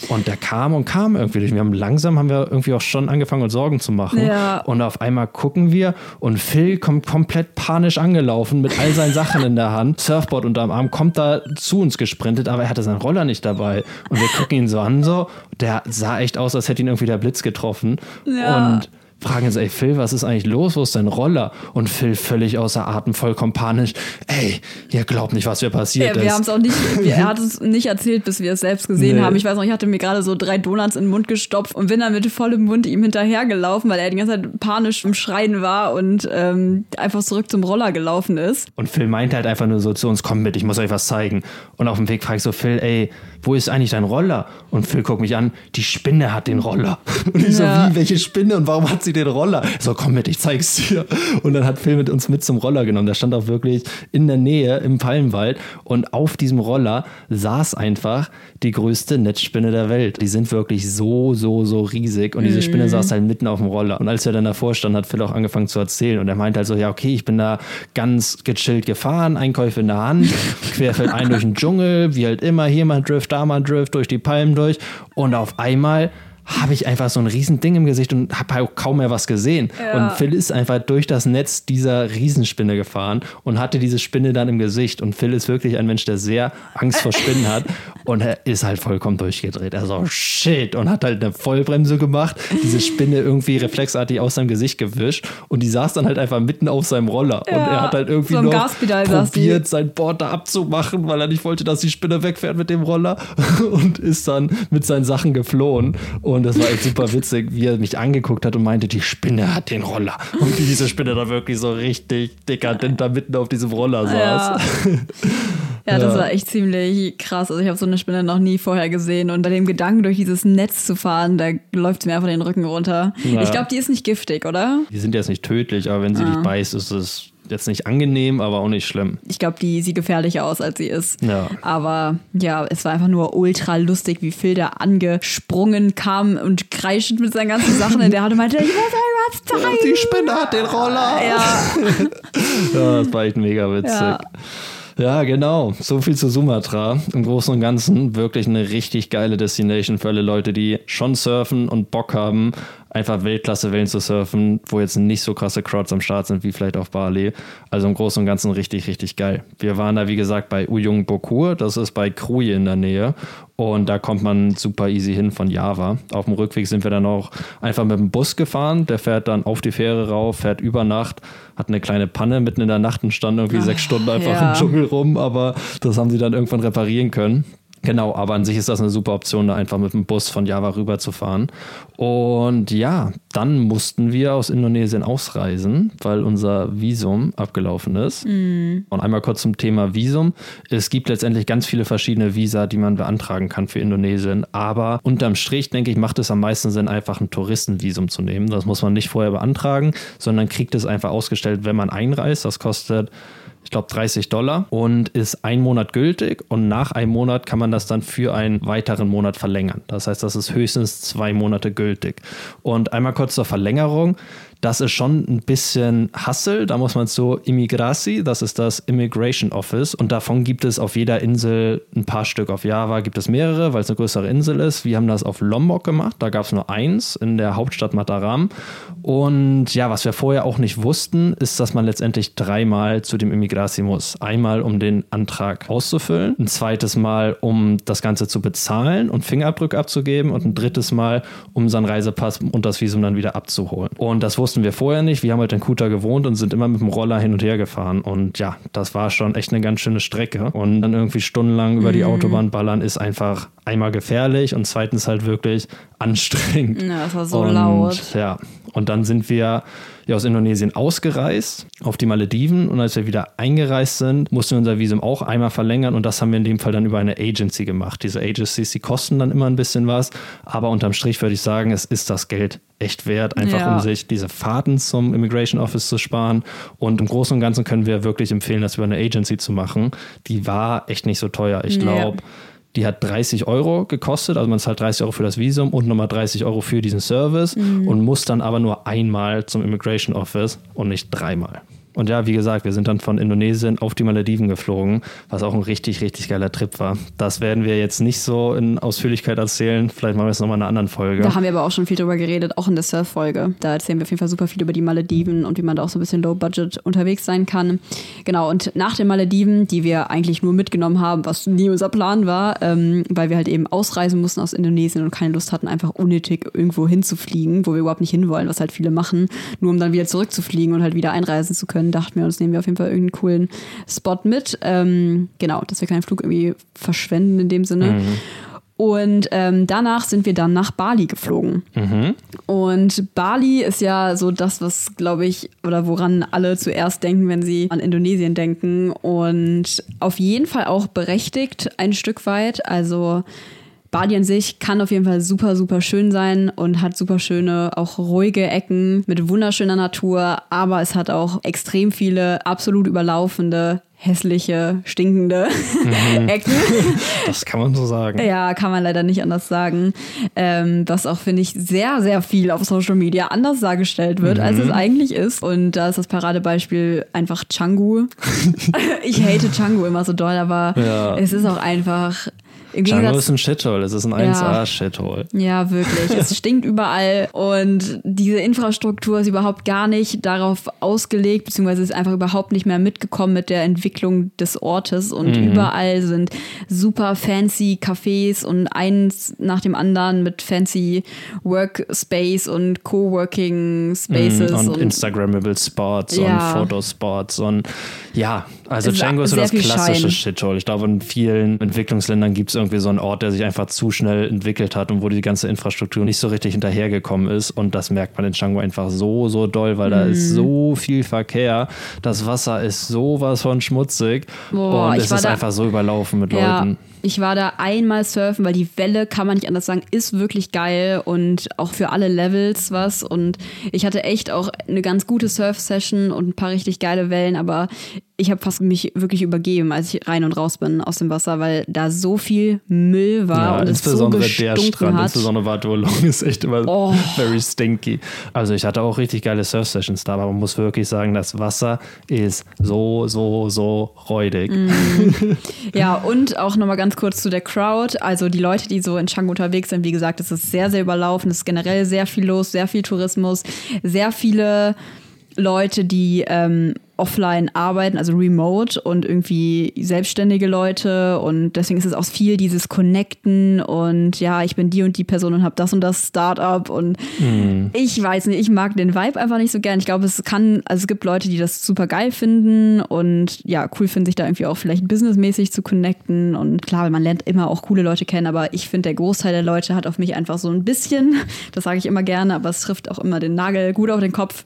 Und der kam und kam irgendwie durch. Wir haben langsam haben wir irgendwie auch schon angefangen, uns Sorgen zu machen. Ja. Und auf einmal gucken wir und Phil kommt komplett panisch angelaufen mit all seinen Sachen in der Hand, Surfboard unterm Arm, kommt da zu uns gesprintet, aber er hatte seinen Roller nicht dabei. Und wir gucken ihn so an, so, der sah echt aus, als hätte ihn irgendwie der Blitz getroffen. Ja. Und fragen jetzt, ey Phil, was ist eigentlich los? Wo ist dein Roller? Und Phil völlig außer Atem, vollkommen panisch. Ey, ihr glaubt nicht, was hier passiert ja, wir haben es auch nicht, er hat es nicht erzählt, bis wir es selbst gesehen nee. haben. Ich weiß noch, ich hatte mir gerade so drei Donuts in den Mund gestopft und bin dann mit vollem Mund ihm hinterhergelaufen, weil er die ganze Zeit panisch im Schreien war und ähm, einfach zurück zum Roller gelaufen ist. Und Phil meinte halt einfach nur so zu uns, komm mit, ich muss euch was zeigen. Und auf dem Weg frage ich so, Phil, ey, wo ist eigentlich dein Roller? Und Phil guckt mich an, die Spinne hat den Roller. Und ich ja. so, wie, welche Spinne und warum hat sie den Roller? So, komm mit, ich zeig's dir. Und dann hat Phil mit uns mit zum Roller genommen. Der stand auch wirklich in der Nähe im Palmwald und auf diesem Roller saß einfach die größte Netzspinne der Welt. Die sind wirklich so, so, so riesig und diese Spinne mhm. saß halt mitten auf dem Roller. Und als er dann davor stand, hat Phil auch angefangen zu erzählen und er meinte halt so, ja, okay, ich bin da ganz gechillt gefahren, Einkäufe in der Hand, querfeld ein durch den Dschungel, wie halt immer, hier mal Drift, mal Drift, durch die Palmen durch und auf einmal habe ich einfach so ein Riesending im Gesicht und habe auch kaum mehr was gesehen. Ja. Und Phil ist einfach durch das Netz dieser Riesenspinne gefahren und hatte diese Spinne dann im Gesicht. Und Phil ist wirklich ein Mensch, der sehr Angst vor Spinnen hat. Und er ist halt vollkommen durchgedreht. Er so, shit. Und hat halt eine Vollbremse gemacht, diese Spinne irgendwie reflexartig aus seinem Gesicht gewischt. Und die saß dann halt einfach mitten auf seinem Roller. Ja. Und er hat halt irgendwie so noch probiert, sein Board da abzumachen, weil er nicht wollte, dass die Spinne wegfährt mit dem Roller. Und ist dann mit seinen Sachen geflohen. Und und das war echt super witzig, wie er mich angeguckt hat und meinte, die Spinne hat den Roller. Und diese Spinne da wirklich so richtig dekadent da mitten auf diesem Roller saß. Ja. Ja, das war echt ziemlich krass. Also ich habe so eine Spinne noch nie vorher gesehen. Und bei dem Gedanken, durch dieses Netz zu fahren, da läuft es mir einfach den Rücken runter. Ja. Ich glaube, die ist nicht giftig, oder? Die sind jetzt nicht tödlich, aber wenn sie dich beißt, ist es jetzt nicht angenehm, aber auch nicht schlimm. Ich glaube, die sieht gefährlicher aus, als sie ist. Ja. Aber ja, es war einfach nur ultra lustig, wie Phil da angesprungen kam und kreischend mit seinen ganzen Sachen in der Hand und meinte, ich muss was zeigen. Die Spinne hat den Roller. Ja, Ja, das war echt mega witzig. Ja. Ja. genau. So viel zu Sumatra. Im Großen und Ganzen wirklich eine richtig geile Destination für alle Leute, die schon surfen und Bock haben, einfach Weltklasse-Wellen zu surfen, wo jetzt nicht so krasse Crowds am Start sind wie vielleicht auf Bali. Also im Großen und Ganzen richtig, richtig geil. Wir waren da, wie gesagt, bei Uyung Bokur. Das ist bei Kruj in der Nähe. Und da kommt man super easy hin von Java. Auf dem Rückweg sind wir dann auch einfach mit dem Bus gefahren. Der fährt dann auf die Fähre rauf, fährt über Nacht, hat eine kleine Panne mitten in der Nacht und stand irgendwie sechs Stunden einfach ja. im Dschungel rum. Aber das haben sie dann irgendwann reparieren können. Genau, aber an sich ist das eine super Option, da einfach mit dem Bus von Java rüber zu fahren. Und ja, dann mussten wir aus Indonesien ausreisen, weil unser Visum abgelaufen ist. Und einmal kurz zum Thema Visum. Es gibt letztendlich ganz viele verschiedene Visa, die man beantragen kann für Indonesien. Aber unterm Strich, denke ich, macht es am meisten Sinn, einfach ein Touristenvisum zu nehmen. Das muss man nicht vorher beantragen, sondern kriegt es einfach ausgestellt, wenn man einreist. Das kostet ich glaube 30 Dollar und ist ein Monat gültig und nach einem Monat kann man das dann für einen weiteren Monat verlängern. Das heißt, das ist höchstens zwei Monate gültig. Und einmal kurz zur Verlängerung. Das ist schon ein bisschen Hassel. Da muss man zu Immigrasi, das ist das Immigration Office. Und davon gibt es auf jeder Insel ein paar Stück. Auf Java gibt es mehrere, weil es eine größere Insel ist. Wir haben das auf Lombok gemacht. Da gab es nur eins in der Hauptstadt Mataram. Und ja, was wir vorher auch nicht wussten, ist, dass man letztendlich dreimal zu dem Immigrasi muss. Einmal, um den Antrag auszufüllen, ein zweites Mal, um das Ganze zu bezahlen und Fingerabdrücke abzugeben und ein drittes Mal, um seinen Reisepass und das Visum dann wieder abzuholen. Und das wussten wir vorher nicht. Wir haben halt in Kuta gewohnt und sind immer mit dem Roller hin und her gefahren. Und ja, das war schon echt eine ganz schöne Strecke. Und dann irgendwie stundenlang über die Autobahn ballern ist einfach einmal gefährlich und zweitens halt wirklich anstrengend. Ja, das war so und, laut. Ja, und dann sind wir ja, aus Indonesien ausgereist auf die Malediven und als wir wieder eingereist sind, mussten wir unser Visum auch einmal verlängern und das haben wir in dem Fall dann über eine Agency gemacht. Diese Agencies, die kosten dann immer ein bisschen was, aber unterm Strich würde ich sagen, es ist das Geld echt wert, einfach Ja. um sich diese Fahrten zum Immigration Office zu sparen und im Großen und Ganzen können wir wirklich empfehlen, das über eine Agency zu machen. Die war echt nicht so teuer. Ich glaube, die hat 30 Euro gekostet, also man zahlt 30 Euro für das Visum und nochmal 30 Euro für diesen Service und muss dann aber nur einmal zum Immigration Office und nicht dreimal. Und ja, wie gesagt, wir sind dann von Indonesien auf die Malediven geflogen, was auch ein richtig, richtig geiler Trip war. Das werden wir jetzt nicht so in Ausführlichkeit erzählen. Vielleicht machen wir es nochmal in einer anderen Folge. Da haben wir aber auch schon viel drüber geredet, auch in der Surf-Folge. Da erzählen wir auf jeden Fall super viel über die Malediven und wie man da auch so ein bisschen low-budget unterwegs sein kann. Genau, und nach den Malediven, die wir eigentlich nur mitgenommen haben, was nie unser Plan war, ähm, weil wir halt eben ausreisen mussten aus Indonesien und keine Lust hatten, einfach unnötig irgendwo hinzufliegen, wo wir überhaupt nicht hinwollen, was halt viele machen, nur um dann wieder zurückzufliegen und halt wieder einreisen zu können, dachten wir uns, nehmen wir auf jeden Fall irgendeinen coolen Spot mit. Ähm, genau, dass wir keinen Flug irgendwie verschwenden in dem Sinne. Und ähm, danach sind wir dann nach Bali geflogen. Und Bali ist ja so das, was, glaube ich, oder woran alle zuerst denken, wenn sie an Indonesien denken. Und auf jeden Fall auch berechtigt ein Stück weit. Also Bali an sich kann auf jeden Fall super, super schön sein und hat super schöne, auch ruhige Ecken mit wunderschöner Natur. Aber es hat auch extrem viele absolut überlaufende, hässliche, stinkende Ecken. Das kann man so sagen. Ja, kann man leider nicht anders sagen. Ähm, was auch, finde ich, sehr, sehr viel auf Social Media anders dargestellt wird, als Mhm. es eigentlich ist. Und da ist das Paradebeispiel einfach Changu. ich hate Changu immer so doll, aber Ja. es ist auch einfach im Django Gegensatz ist ein Shithole, es ist ein Ja. 1A-Shithole. ja, wirklich. Es stinkt überall und diese Infrastruktur ist überhaupt gar nicht darauf ausgelegt, beziehungsweise ist einfach überhaupt nicht mehr mitgekommen mit der Entwicklung des Ortes und überall sind super fancy Cafés und eins nach dem anderen mit fancy Workspace und Coworking Spaces Mhm, und, und, Instagrammable Spots Ja. und Fotospots und ja, also Es Django ist so das klassische. Shithole. Ich glaube, in vielen Entwicklungsländern gibt es irgendwie irgendwie so ein Ort, der sich einfach zu schnell entwickelt hat und wo die ganze Infrastruktur nicht so richtig hinterhergekommen ist. Und das merkt man in Canggu einfach so, so doll, weil da ist so viel Verkehr. Das Wasser ist sowas von schmutzig Boah, und es ist einfach so überlaufen mit Ja, Leuten. Ich war da einmal surfen, weil die Welle, kann man nicht anders sagen, ist wirklich geil und auch für alle Levels was. Und ich hatte echt auch eine ganz gute Surf-Session und ein paar richtig geile Wellen, aber ich habe fast mich wirklich übergeben, als ich rein und raus bin aus dem Wasser, weil da so viel Müll war Ja, und es so insbesondere der Strand, hat. insbesondere Watuolong ist echt immer Oh. very stinky. Also ich hatte auch richtig geile Surf-Sessions da, aber man muss wirklich sagen, das Wasser ist so, so, so räudig. Ja, und auch nochmal ganz kurz zu der Crowd. Also die Leute, die so in Canggu unterwegs sind, wie gesagt, es ist sehr, sehr überlaufen. Es ist generell sehr viel los, sehr viel Tourismus, sehr viele Leute, die ähm, offline arbeiten, also remote und irgendwie selbstständige Leute. Und deswegen ist es auch viel dieses Connecten und ja, ich bin die und die Person und habe das und das Startup. Und ich weiß nicht, ich mag den Vibe einfach nicht so gern. Ich glaube, es kann, also es gibt Leute, die das super geil finden und ja, cool finden, sich da irgendwie auch vielleicht businessmäßig zu connecten. Und klar, man lernt immer auch coole Leute kennen, aber ich finde, der Großteil der Leute hat auf mich einfach so ein bisschen, das sage ich immer gerne, aber es trifft auch immer den Nagel gut auf den Kopf,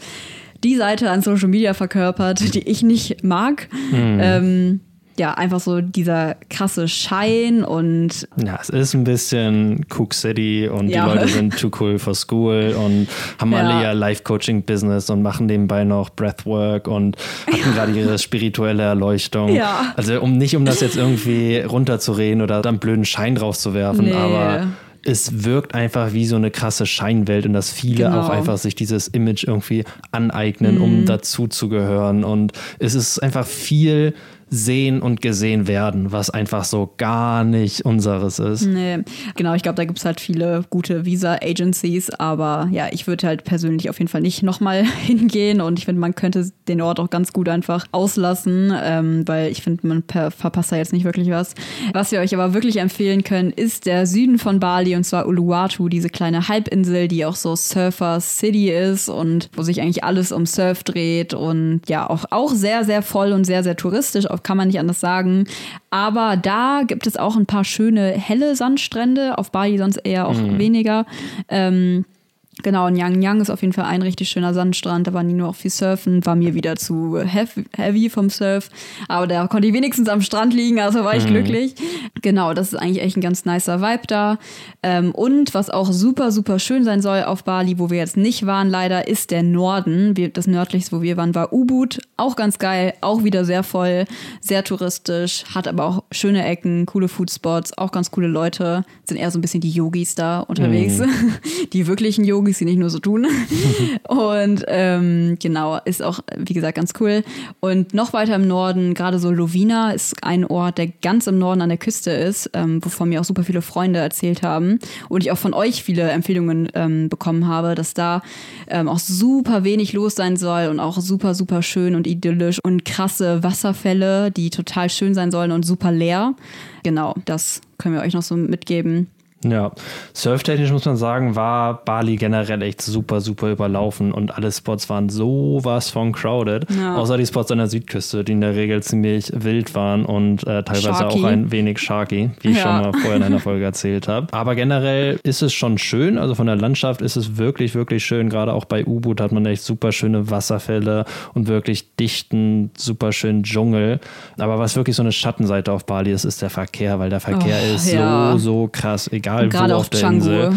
die Seite an Social Media verkörpert, die ich nicht mag. Ähm, ja, einfach so dieser krasse Schein und Ja, es ist ein bisschen Cook City und Ja. die Leute sind too cool for school und haben Ja. alle ihr Life-Coaching-Business und machen nebenbei noch Breathwork und hatten gerade ihre spirituelle Erleuchtung. Ja. Also um nicht um das jetzt irgendwie runterzureden oder dann blöden Schein drauf zu werfen, Nee. aber es wirkt einfach wie so eine krasse Scheinwelt und dass viele Genau. auch einfach sich dieses Image irgendwie aneignen, Mhm. um dazu zu gehören. Und es ist einfach viel sehen und gesehen werden, was einfach so gar nicht unseres ist. Nee, genau, ich glaube, da gibt es halt viele gute Visa-Agencies, aber ja, ich würde halt persönlich auf jeden Fall nicht nochmal hingehen und ich finde, man könnte den Ort auch ganz gut einfach auslassen, ähm, weil ich finde, man verpasst da jetzt nicht wirklich was. Was wir euch aber wirklich empfehlen können, ist der Süden von Bali und zwar Uluwatu, diese kleine Halbinsel, die auch so Surfer City ist und wo sich eigentlich alles um Surf dreht und ja, auch, auch sehr, sehr voll und sehr, sehr touristisch, auch kann man nicht anders sagen. Aber da gibt es auch ein paar schöne helle Sandstrände, auf Bali sonst eher auch weniger. Ähm, Genau, und Yang Yang ist auf jeden Fall ein richtig schöner Sandstrand. Da war Nino auch viel surfen, war mir wieder zu heavy, vom Surf. Aber da konnte ich wenigstens am Strand liegen, also war ich glücklich. Genau, das ist eigentlich echt ein ganz nicer Vibe da. Ähm, und was auch super, super schön sein soll auf Bali, wo wir jetzt nicht waren leider, ist der Norden. Wir, das nördlichste, wo wir waren, war Ubud. Auch ganz geil, auch wieder sehr voll, sehr touristisch, hat aber auch schöne Ecken, coole Foodspots, auch ganz coole Leute. Sind eher so ein bisschen die Yogis da unterwegs. Die wirklichen Yogis, die nicht nur so tun. Und ähm, genau, ist auch, wie gesagt, ganz cool. Und noch weiter im Norden, gerade so Lovina ist ein Ort, der ganz im Norden an der Küste ist, ähm, wovon mir auch super viele Freunde erzählt haben. Und ich auch von euch viele Empfehlungen ähm, bekommen habe, dass da ähm, auch super wenig los sein soll und auch super, super schön und idyllisch und krasse Wasserfälle, die total schön sein sollen und super leer. Genau, das können wir euch noch so mitgeben. Ja, surftechnisch muss man sagen, war Bali generell echt super, super überlaufen und alle Spots waren sowas von crowded. Ja. Außer die Spots an der Südküste, die in der Regel ziemlich wild waren und äh, teilweise Sharky. auch ein wenig sharky, wie ich Ja. schon mal vorher in einer Folge erzählt habe. Aber generell ist es schon schön, also von der Landschaft ist es wirklich, wirklich schön. Gerade auch bei U-Boot hat man echt super schöne Wasserfälle und wirklich dichten, super schönen Dschungel. Aber was wirklich so eine Schattenseite auf Bali ist, ist der Verkehr, weil der Verkehr Oh, ist ja. so, so krass, egal Und gerade auf auf der Canggu. Insel.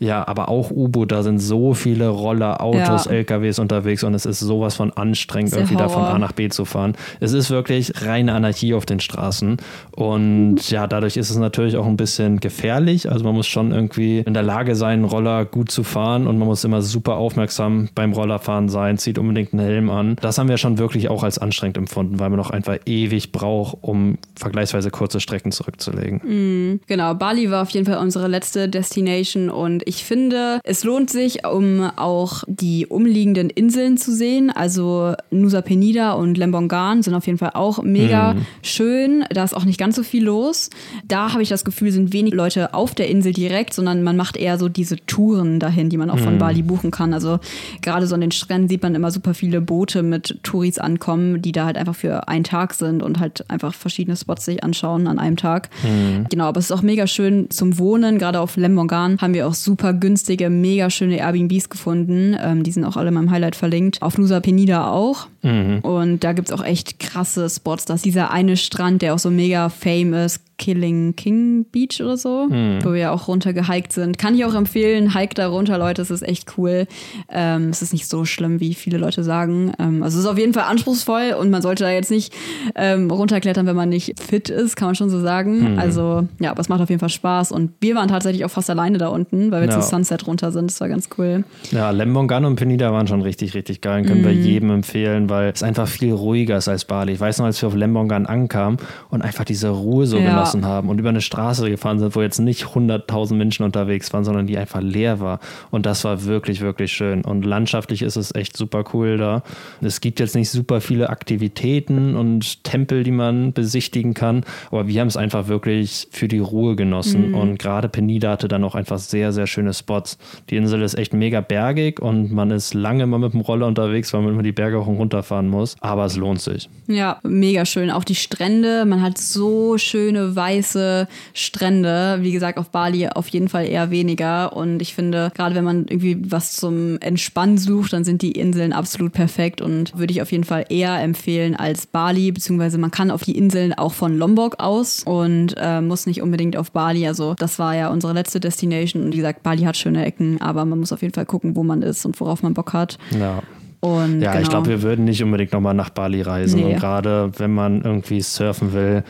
Ja, aber auch U-Boot, da sind so viele Roller, Autos, Ja. LKWs unterwegs und es ist sowas von anstrengend, irgendwie da von Horror. A nach B zu fahren. Es ist wirklich reine Anarchie auf den Straßen und ja, dadurch ist es natürlich auch ein bisschen gefährlich. Also man muss schon irgendwie in der Lage sein, einen Roller gut zu fahren und man muss immer super aufmerksam beim Rollerfahren sein, zieht unbedingt einen Helm an. Das haben wir schon wirklich auch als anstrengend empfunden, weil man auch einfach ewig braucht, um vergleichsweise kurze Strecken zurückzulegen. Genau, Bali war auf jeden Fall unsere letzte Destination und Ich finde, es lohnt sich, um auch die umliegenden Inseln zu sehen. Also Nusa Penida und Lembongan sind auf jeden Fall auch mega mhm. schön. Da ist auch nicht ganz so viel los. Da habe ich das Gefühl, sind wenig Leute auf der Insel direkt, sondern man macht eher so diese Touren dahin, die man auch von mhm. Bali buchen kann. Also gerade so an den Stränden sieht man immer super viele Boote mit Touris ankommen, die da halt einfach für einen Tag sind und halt einfach verschiedene Spots sich anschauen an einem Tag. Mhm. Genau, aber es ist auch mega schön zum Wohnen. Gerade auf Lembongan haben wir auch super günstige, mega schöne Airbnbs gefunden. Ähm, die sind auch alle in meinem Highlight verlinkt. Auf Nusa Penida auch. Mhm. Und da gibt es auch echt krasse Spots. Da ist dieser eine Strand, der auch so mega fame ist. Killing King Beach oder so, mhm. wo wir auch runter gehiked sind. Kann ich auch empfehlen, hike da runter, Leute, es ist echt cool. Ähm, es ist nicht so schlimm, wie viele Leute sagen. Ähm, also es ist auf jeden Fall anspruchsvoll und man sollte da jetzt nicht ähm, runterklettern, wenn man nicht fit ist, kann man schon so sagen. Mhm. Also ja, aber es macht auf jeden Fall Spaß und wir waren tatsächlich auch fast alleine da unten, weil wir ja. zu Sunset runter sind. Das war ganz cool. Ja, Lembongan und Penida waren schon richtig, richtig geil. Können mhm. wir jedem empfehlen, weil es einfach viel ruhiger ist als Bali. Ich weiß noch, als wir auf Lembongan ankamen und einfach diese Ruhe so ja. genossen haben und über eine Straße gefahren sind, wo jetzt nicht 100.000 Menschen unterwegs waren, sondern die einfach leer war. Und das war wirklich, wirklich schön. Und landschaftlich ist es echt super cool da. Es gibt jetzt nicht super viele Aktivitäten und Tempel, die man besichtigen kann, aber wir haben es einfach wirklich für die Ruhe genossen. Mhm. Und gerade Penida hatte dann auch einfach sehr, sehr schöne Spots. Die Insel ist echt mega bergig und man ist lange mal mit dem Roller unterwegs, weil man immer die Berge hoch und runter fahren muss. Aber es lohnt sich. Ja, mega schön. Auch die Strände. Man hat so schöne weiße Strände. Wie gesagt, auf Bali auf jeden Fall eher weniger. Und ich finde, gerade wenn man irgendwie was zum Entspannen sucht, dann sind die Inseln absolut perfekt und würde ich auf jeden Fall eher empfehlen als Bali, beziehungsweise man kann auf die Inseln auch von Lombok aus und äh, muss nicht unbedingt auf Bali. Also das war ja unsere letzte Destination und wie gesagt, Bali hat schöne Ecken, aber man muss auf jeden Fall gucken, wo man ist und worauf man Bock hat. Ja. Und ja, genau. ich glaube, wir würden nicht unbedingt nochmal nach Bali reisen. Nee. Und gerade wenn man irgendwie surfen will,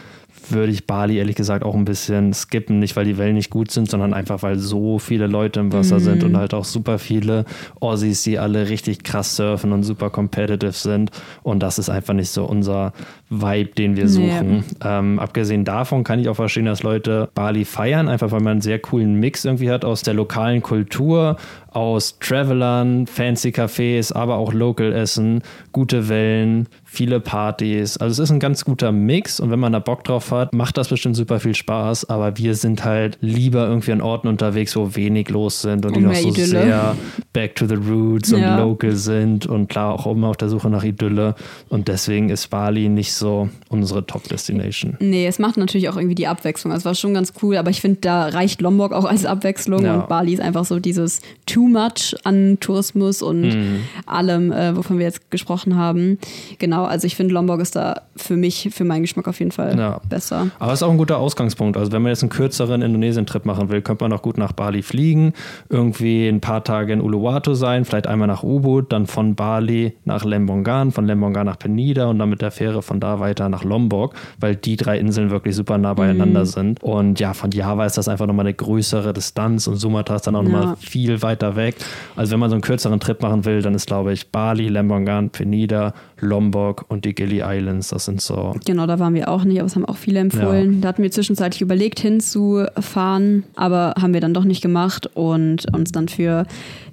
würde ich Bali ehrlich gesagt auch ein bisschen skippen. Nicht, weil die Wellen nicht gut sind, sondern einfach, weil so viele Leute im Wasser mhm. sind und halt auch super viele Aussies, die alle richtig krass surfen und super competitive sind. Und das ist einfach nicht so unser Vibe, den wir suchen. Nee. Ähm, abgesehen davon kann ich auch verstehen, dass Leute Bali feiern, einfach weil man einen sehr coolen Mix irgendwie hat aus der lokalen Kultur, aus Travelern, fancy Cafés, aber auch Local Essen, gute Wellen, viele Partys. Also es ist ein ganz guter Mix und wenn man da Bock drauf hat, macht das bestimmt super viel Spaß. Aber wir sind halt lieber irgendwie an Orten unterwegs, wo wenig los sind und, und die noch so Idylle. sehr back to the roots und ja. local sind und klar auch immer auf der Suche nach Idylle. Und deswegen ist Bali nicht so unsere Top-Destination. Nee, es macht natürlich auch irgendwie die Abwechslung. Es war schon ganz cool, aber ich finde, da reicht Lombok auch als Abwechslung ja. und Bali ist einfach so dieses Too much an Tourismus und mhm. allem, äh, wovon wir jetzt gesprochen haben. Genau, also ich finde, Lombok ist da für mich, für meinen Geschmack auf jeden Fall ja. besser. Aber es ist auch ein guter Ausgangspunkt. Also wenn man jetzt einen kürzeren Indonesien-Trip machen will, könnte man auch gut nach Bali fliegen, irgendwie ein paar Tage in Uluwatu sein, vielleicht einmal nach Ubud, dann von Bali nach Lembongan, von Lembongan nach Penida und dann mit der Fähre von da weiter nach Lombok, weil die drei Inseln wirklich super nah beieinander mhm. sind. Und ja, von Java ist das einfach nochmal eine größere Distanz und Sumatra ist dann auch ja. nochmal viel weiter weg. Also wenn man so einen kürzeren Trip machen will, dann ist glaube ich Bali, Lembongan, Penida, Lombok und die Gili Islands. Das sind so. Genau, da waren wir auch nicht, aber es haben auch viele empfohlen. Ja. Da hatten wir zwischenzeitlich überlegt hinzufahren, aber haben wir dann doch nicht gemacht und uns dann für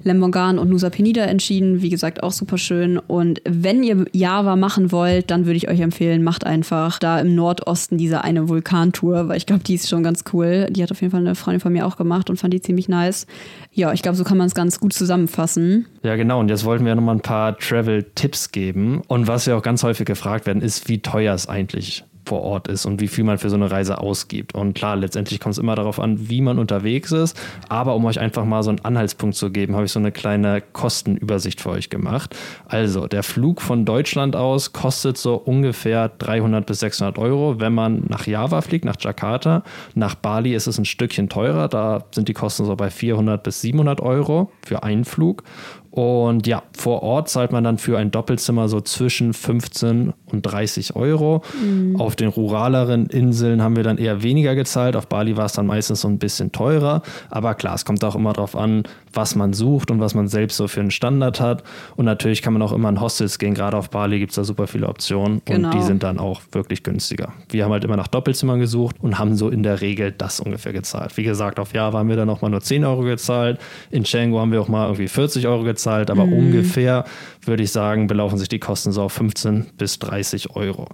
Lembongan und Nusa Penida entschieden. Wie gesagt, auch super schön. Und wenn ihr Java machen wollt, dann würde ich euch empfehlen, macht einfach da im Nordosten diese eine Vulkantour, weil ich glaube, die ist schon ganz cool. Die hat auf jeden Fall eine Freundin von mir auch gemacht und fand die ziemlich nice. Ja, ich glaube, so kann man es ganz gut zusammenfassen. Ja, genau. Und jetzt wollten wir nochmal ein paar Travel-Tipps geben. Und was wir auch ganz häufig gefragt werden, ist, wie teuer es eigentlich vor Ort ist und wie viel man für so eine Reise ausgibt. Und klar, letztendlich kommt es immer darauf an, wie man unterwegs ist. Aber um euch einfach mal so einen Anhaltspunkt zu geben, habe ich so eine kleine Kostenübersicht für euch gemacht. Also, der Flug von Deutschland aus kostet so ungefähr 300 bis 600 Euro, wenn man nach Java fliegt, nach Jakarta. Nach Bali ist es ein Stückchen teurer. Da sind die Kosten so bei 400 bis 700 Euro für einen Flug. Und ja, vor Ort zahlt man dann für ein Doppelzimmer so zwischen 15 und 30 Euro. Mhm. Auf den ruraleren Inseln haben wir dann eher weniger gezahlt. Auf Bali war es dann meistens so ein bisschen teurer. Aber klar, es kommt auch immer darauf an, was man sucht und was man selbst so für einen Standard hat. Und natürlich kann man auch immer in Hostels gehen. Gerade auf Bali gibt es da super viele Optionen genau. und die sind dann auch wirklich günstiger. Wir haben halt immer nach Doppelzimmern gesucht und haben so in der Regel das ungefähr gezahlt. Wie gesagt, auf Java haben wir dann auch mal nur 10 Euro gezahlt. In Canggu haben wir auch mal irgendwie 40 Euro gezahlt gezahlt, aber mhm. ungefähr würde ich sagen, belaufen sich die Kosten so auf 15 bis 30 Euro.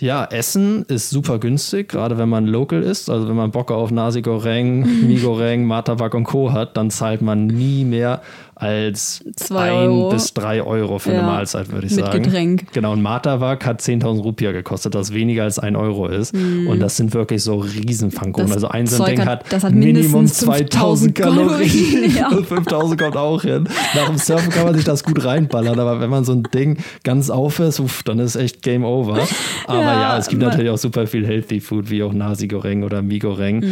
Ja, Essen ist super günstig, gerade wenn man local ist. Also wenn man Bock auf Nasi Goreng, Mi Goreng, Martabak und Co. hat, dann zahlt man nie mehr als Zwei ein Euro. bis drei Euro für Ja. eine Mahlzeit, würde ich Mit sagen. Getränk. Genau, ein Matawak hat 10.000 Rupiah gekostet, das weniger als ein Euro ist. Und das sind wirklich so Riesenpfannkuchen. Mhm. Also ein so ein Ding hat- hat, Minimum mindestens 2000 Kalorien. Ja. Und 5000 kommt auch hin. Nach dem Surfen kann man sich das gut reinballern, aber wenn man so ein Ding ganz auf ist, uff, dann ist echt Game Over. Aber ja, Ja, es gibt natürlich auch super viel Healthy Food, wie auch Nasi Goreng oder Mi Goreng.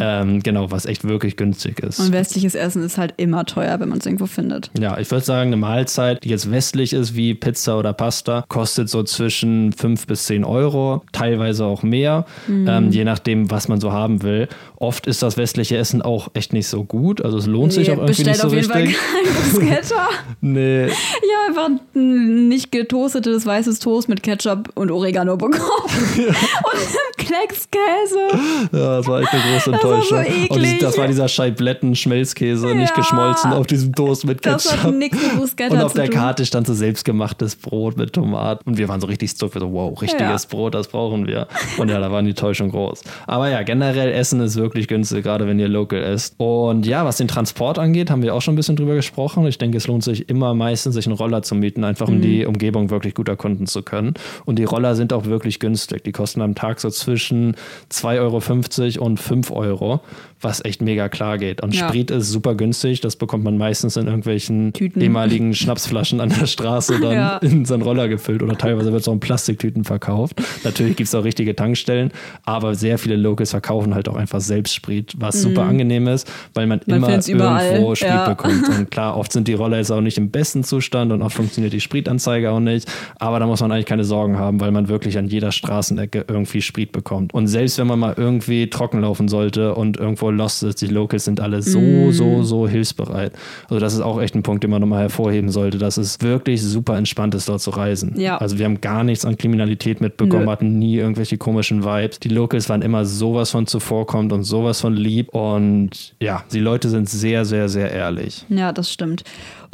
Ähm, genau, was echt wirklich günstig ist. Und westliches Essen ist halt immer teuer, wenn man es irgendwo findet. Ja, ich würde sagen, eine Mahlzeit, die jetzt westlich ist, wie Pizza oder Pasta, kostet so zwischen 5 bis 10 Euro, teilweise auch mehr, Mhm. ähm, je nachdem, was man so haben will. Oft ist das westliche Essen auch echt nicht so gut, also es lohnt sich auch irgendwie bestellt nicht so auf jeden richtig. Fall Bruschetta. Nee, habe einfach ein nicht getoastetes weißes Toast mit Ketchup und Oregano bekommen. und einem Kleckskäse. ja, das war echt eine große Das war so Enttäuschung. Und eklig. das war dieser Scheibletten-Schmelzkäse, nicht Ja. geschmolzen auf diesem Toast mit Das Ketchup. hat nichts mit Bruschetta Und auf der. Karte stand so selbstgemachtes Brot mit Tomaten. Und wir waren so richtig so, so wow, richtiges Ja. Brot, das brauchen wir. Und ja, da war die Täuschung groß. Aber ja, generell Essen ist wirklich günstig, gerade wenn ihr local esst. Und ja, was den Transport angeht, haben wir auch schon ein bisschen drüber gesprochen. Ich denke, es lohnt sich immer meistens, sich einen Roller zu mieten, einfach um die Umgebung wirklich gut erkunden zu können. Und die Roller sind auch wirklich günstig. Die kosten am Tag so zwischen 2,50 Euro und 5 Euro, was echt mega klar geht. Und Ja. Sprit ist super günstig. Das bekommt man meistens in irgendwelchen Tüten. ehemaligen Schnapsflaschen an der Straße dann Ja. in seinen Roller gefüllt oder teilweise wird es auch in Plastiktüten verkauft. Natürlich gibt es auch richtige Tankstellen, aber sehr viele Locals verkaufen halt auch einfach selbst Sprit, was super angenehm ist, weil man, Mhm. Man immer irgendwo Sprit ja. bekommt. Und klar, oft sind die Roller jetzt auch nicht im besten Zustand und oft funktioniert die Spritanzeige auch nicht, aber da muss man eigentlich keine Sorgen haben, weil man wirklich an jeder Straßenecke irgendwie Sprit bekommt. Und selbst wenn man mal irgendwie trocken laufen sollte und irgendwo lost ist, die Locals sind alle so, Mhm. so, so hilfsbereit. Also das ist auch echt ein Punkt, den man nochmal hervorheben sollte, dass es wirklich super entspannt ist, dort zu reisen. Ja. Also wir haben gar nichts an Kriminalität mitbekommen, Nö. hatten nie irgendwelche komischen Vibes. Die Locals waren immer sowas von zuvorkommt und sowas von lieb und ja, die Leute sind sehr, sehr, sehr ehrlich. Ja, das stimmt.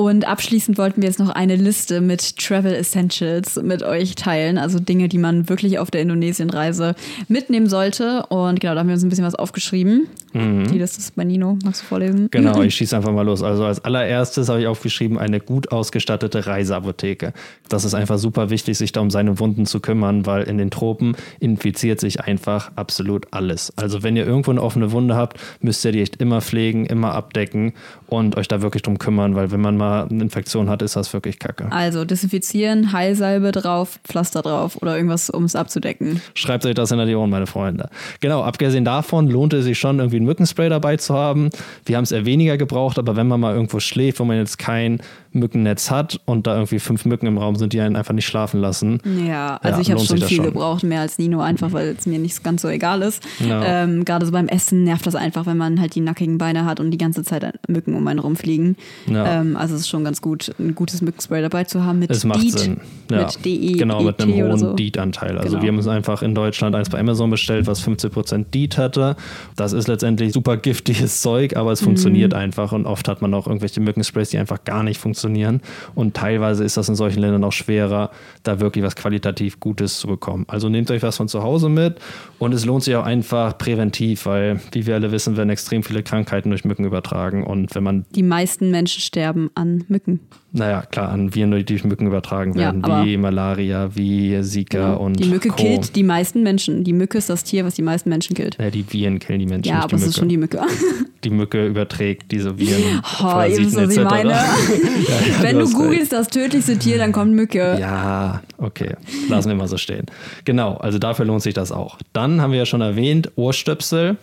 Und abschließend wollten wir jetzt noch eine Liste mit Travel Essentials mit euch teilen. Also Dinge, die man wirklich auf der Indonesienreise mitnehmen sollte. Und genau, da haben wir uns ein bisschen was aufgeschrieben. Die Liste ist bei Nino. Magst du vorlesen? Mhm. Genau, ich schieße einfach mal los. Also als allererstes habe ich aufgeschrieben, eine gut ausgestattete Reiseapotheke. Das ist einfach super wichtig, sich da um seine Wunden zu kümmern, weil in den Tropen infiziert sich einfach absolut alles. Also wenn ihr irgendwo eine offene Wunde habt, müsst ihr die echt immer pflegen, immer abdecken und euch da wirklich drum kümmern, weil wenn man mal eine Infektion hat, ist das wirklich kacke. Also desinfizieren, Heilsalbe drauf, Pflaster drauf oder irgendwas, um es abzudecken. Schreibt euch das in die Ohren, meine Freunde. Genau, abgesehen davon lohnt es sich schon, irgendwie ein Mückenspray dabei zu haben. Wir haben es eher weniger gebraucht, aber wenn man mal irgendwo schläft, wo man jetzt kein Mückennetz hat und da irgendwie fünf Mücken im Raum sind, die einen einfach nicht schlafen lassen. Ja, also Ja, ich habe schon viel schon. gebraucht, mehr als Nino, einfach weil es mir nicht ganz so egal ist. Ja. Ähm, Gerade so beim Essen nervt das einfach, wenn man halt die nackigen Beine hat und die ganze Zeit Mücken um einen rumfliegen. Ja. Ähm, also es ist schon ganz gut, ein gutes Mückenspray dabei zu haben mit Es macht DEET, Sinn. Ja. mit DE, genau, mit einem hohen so. DEET-Anteil. Also Genau. wir haben uns einfach in Deutschland eins bei Amazon bestellt, was 15% DEET hatte. Das ist letztendlich super giftiges Zeug, aber es Mhm. funktioniert einfach und oft hat man auch irgendwelche Mückensprays, die einfach gar nicht funktionieren. Und teilweise ist das in solchen Ländern auch schwerer, da wirklich was qualitativ Gutes zu bekommen. Also nehmt euch was von zu Hause mit und es lohnt sich auch einfach präventiv, weil, wie wir alle wissen, werden extrem viele Krankheiten durch Mücken übertragen. Und wenn man Die meisten Menschen sterben an Mücken. Naja, klar, an Viren, die durch Mücken übertragen Ja, werden, aber- wie Malaria, wie Zika und die Mücke Co. killt die meisten Menschen. Die Mücke ist das Tier, was die meisten Menschen killt. Ja, die Viren killen die Menschen, Ja, aber die es ist schon die Mücke. die Mücke überträgt diese Viren, Oh, ihr wisst, was ich meine. Wenn du recht. googelst das tödlichste Tier, dann kommt Mücke. Ja, okay. Lassen wir mal so stehen. Genau, also dafür lohnt sich das auch. Dann haben wir ja schon erwähnt, Ohrstöpsel.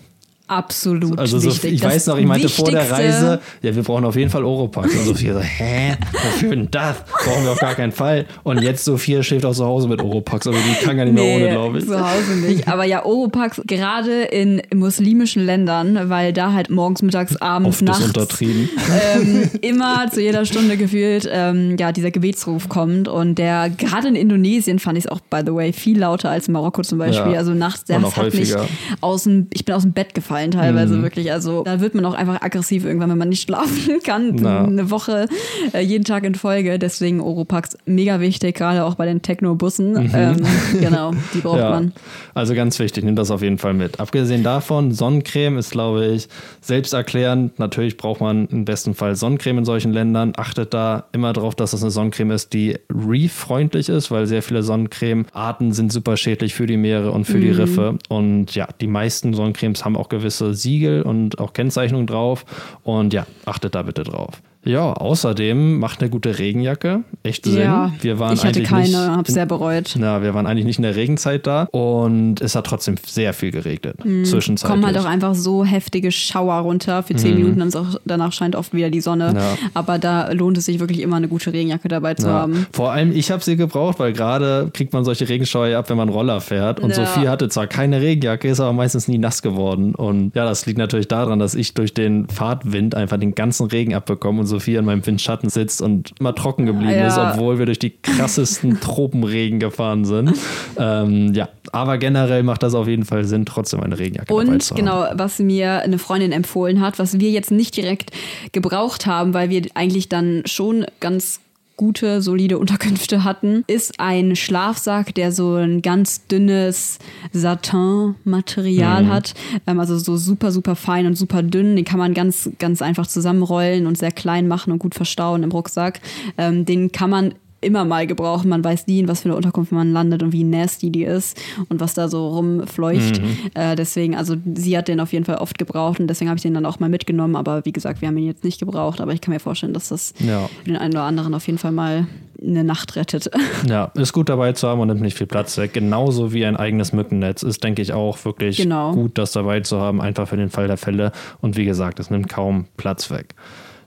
Absolut Also so, wichtig. ich Das weiß noch, ich meinte vor der Reise, ja, wir brauchen auf jeden Fall Oropax. Und Sophia so, hä? Wofür denn das? Brauchen wir auf gar keinen Fall. Und jetzt Sophia schläft auch zu Hause mit Oropax, aber die kann gar nicht mehr ohne, glaube ich. zu Hause nicht. Aber ja, Oropax gerade in muslimischen Ländern, weil da halt morgens, mittags, abends, Oft nachts untertrieben. ähm, immer zu jeder Stunde gefühlt ähm, ja dieser Gebetsruf kommt und der gerade in Indonesien fand ich es auch by the way viel lauter als in Marokko zum Beispiel. Ja. Also nachts der hat mich häufiger. aus dem ich bin aus dem Bett gefallen teilweise Mhm. wirklich. Also da wird man auch einfach aggressiv irgendwann, wenn man nicht schlafen kann Na. eine Woche äh, jeden Tag in Folge. Deswegen Oropax mega wichtig, gerade auch bei den Techno-Bussen. Ähm, genau, die braucht Mhm. Ja, man. also ganz wichtig, nimm das auf jeden Fall mit. Abgesehen davon, Sonnencreme ist, glaube ich, selbsterklärend. Natürlich braucht man im besten Fall Sonnencreme in solchen Ländern. Achtet da immer darauf, dass das eine Sonnencreme ist, die reef-freundlich ist, weil sehr viele Sonnencreme-Arten sind super schädlich für die Meere und für die Riffe. Und ja, die meisten Sonnencremes haben auch gewisse Siegel und auch Kennzeichnungen drauf. Und ja, achtet da bitte drauf. Ja, außerdem macht eine gute Regenjacke echt Sinn. Ja, wir waren ich hatte keine, nicht habe in- sehr bereut. na, wir waren eigentlich nicht in der Regenzeit da und es hat trotzdem sehr viel geregnet. Zwischenzeitlich. kommen halt auch einfach so heftige Schauer runter für zehn Minuten, dann ist auch, danach scheint oft wieder die Sonne. Mhm. Ja. Aber da lohnt es sich wirklich immer eine gute Regenjacke dabei zu ja. haben. Vor allem, ich habe sie gebraucht, weil gerade kriegt man solche Regenschauer ja ab, wenn man Roller fährt. Und Ja. Sophie hatte zwar keine Regenjacke, ist aber meistens nie nass geworden. Und ja, das liegt natürlich daran, dass ich durch den Fahrtwind einfach den ganzen Regen abbekomme und Sophie an meinem Windschatten sitzt und immer trocken geblieben Ja. ist, obwohl wir durch die krassesten Tropenregen gefahren sind. Ähm, ja, aber generell macht das auf jeden Fall Sinn, trotzdem eine Regenjacke dabei Und zu haben. genau, was mir eine Freundin empfohlen hat, was wir jetzt nicht direkt gebraucht haben, weil wir eigentlich dann schon ganz gute, solide Unterkünfte hatten, ist ein Schlafsack, der so ein ganz dünnes Satin-Material Mhm. hat. Ähm, also so super, super fein und super dünn. Den kann man ganz, ganz einfach zusammenrollen und sehr klein machen und gut verstauen im Rucksack. Ähm, den kann man immer mal gebrauchen. Man weiß nie, in was für eine Unterkunft man landet und wie nasty die ist und was da so rumfleucht. Mhm. Äh, deswegen, also sie hat den auf jeden Fall oft gebraucht und deswegen habe ich den dann auch mal mitgenommen. Aber wie gesagt, wir haben ihn jetzt nicht gebraucht. Aber ich kann mir vorstellen, dass das Ja. den einen oder anderen auf jeden Fall mal eine Nacht rettet. Ja, ist gut dabei zu haben und nimmt nicht viel Platz weg. Genauso wie ein eigenes Mückennetz ist, denke ich, auch wirklich Genau. gut, das dabei zu haben, einfach für den Fall der Fälle. Und wie gesagt, es nimmt kaum Platz weg.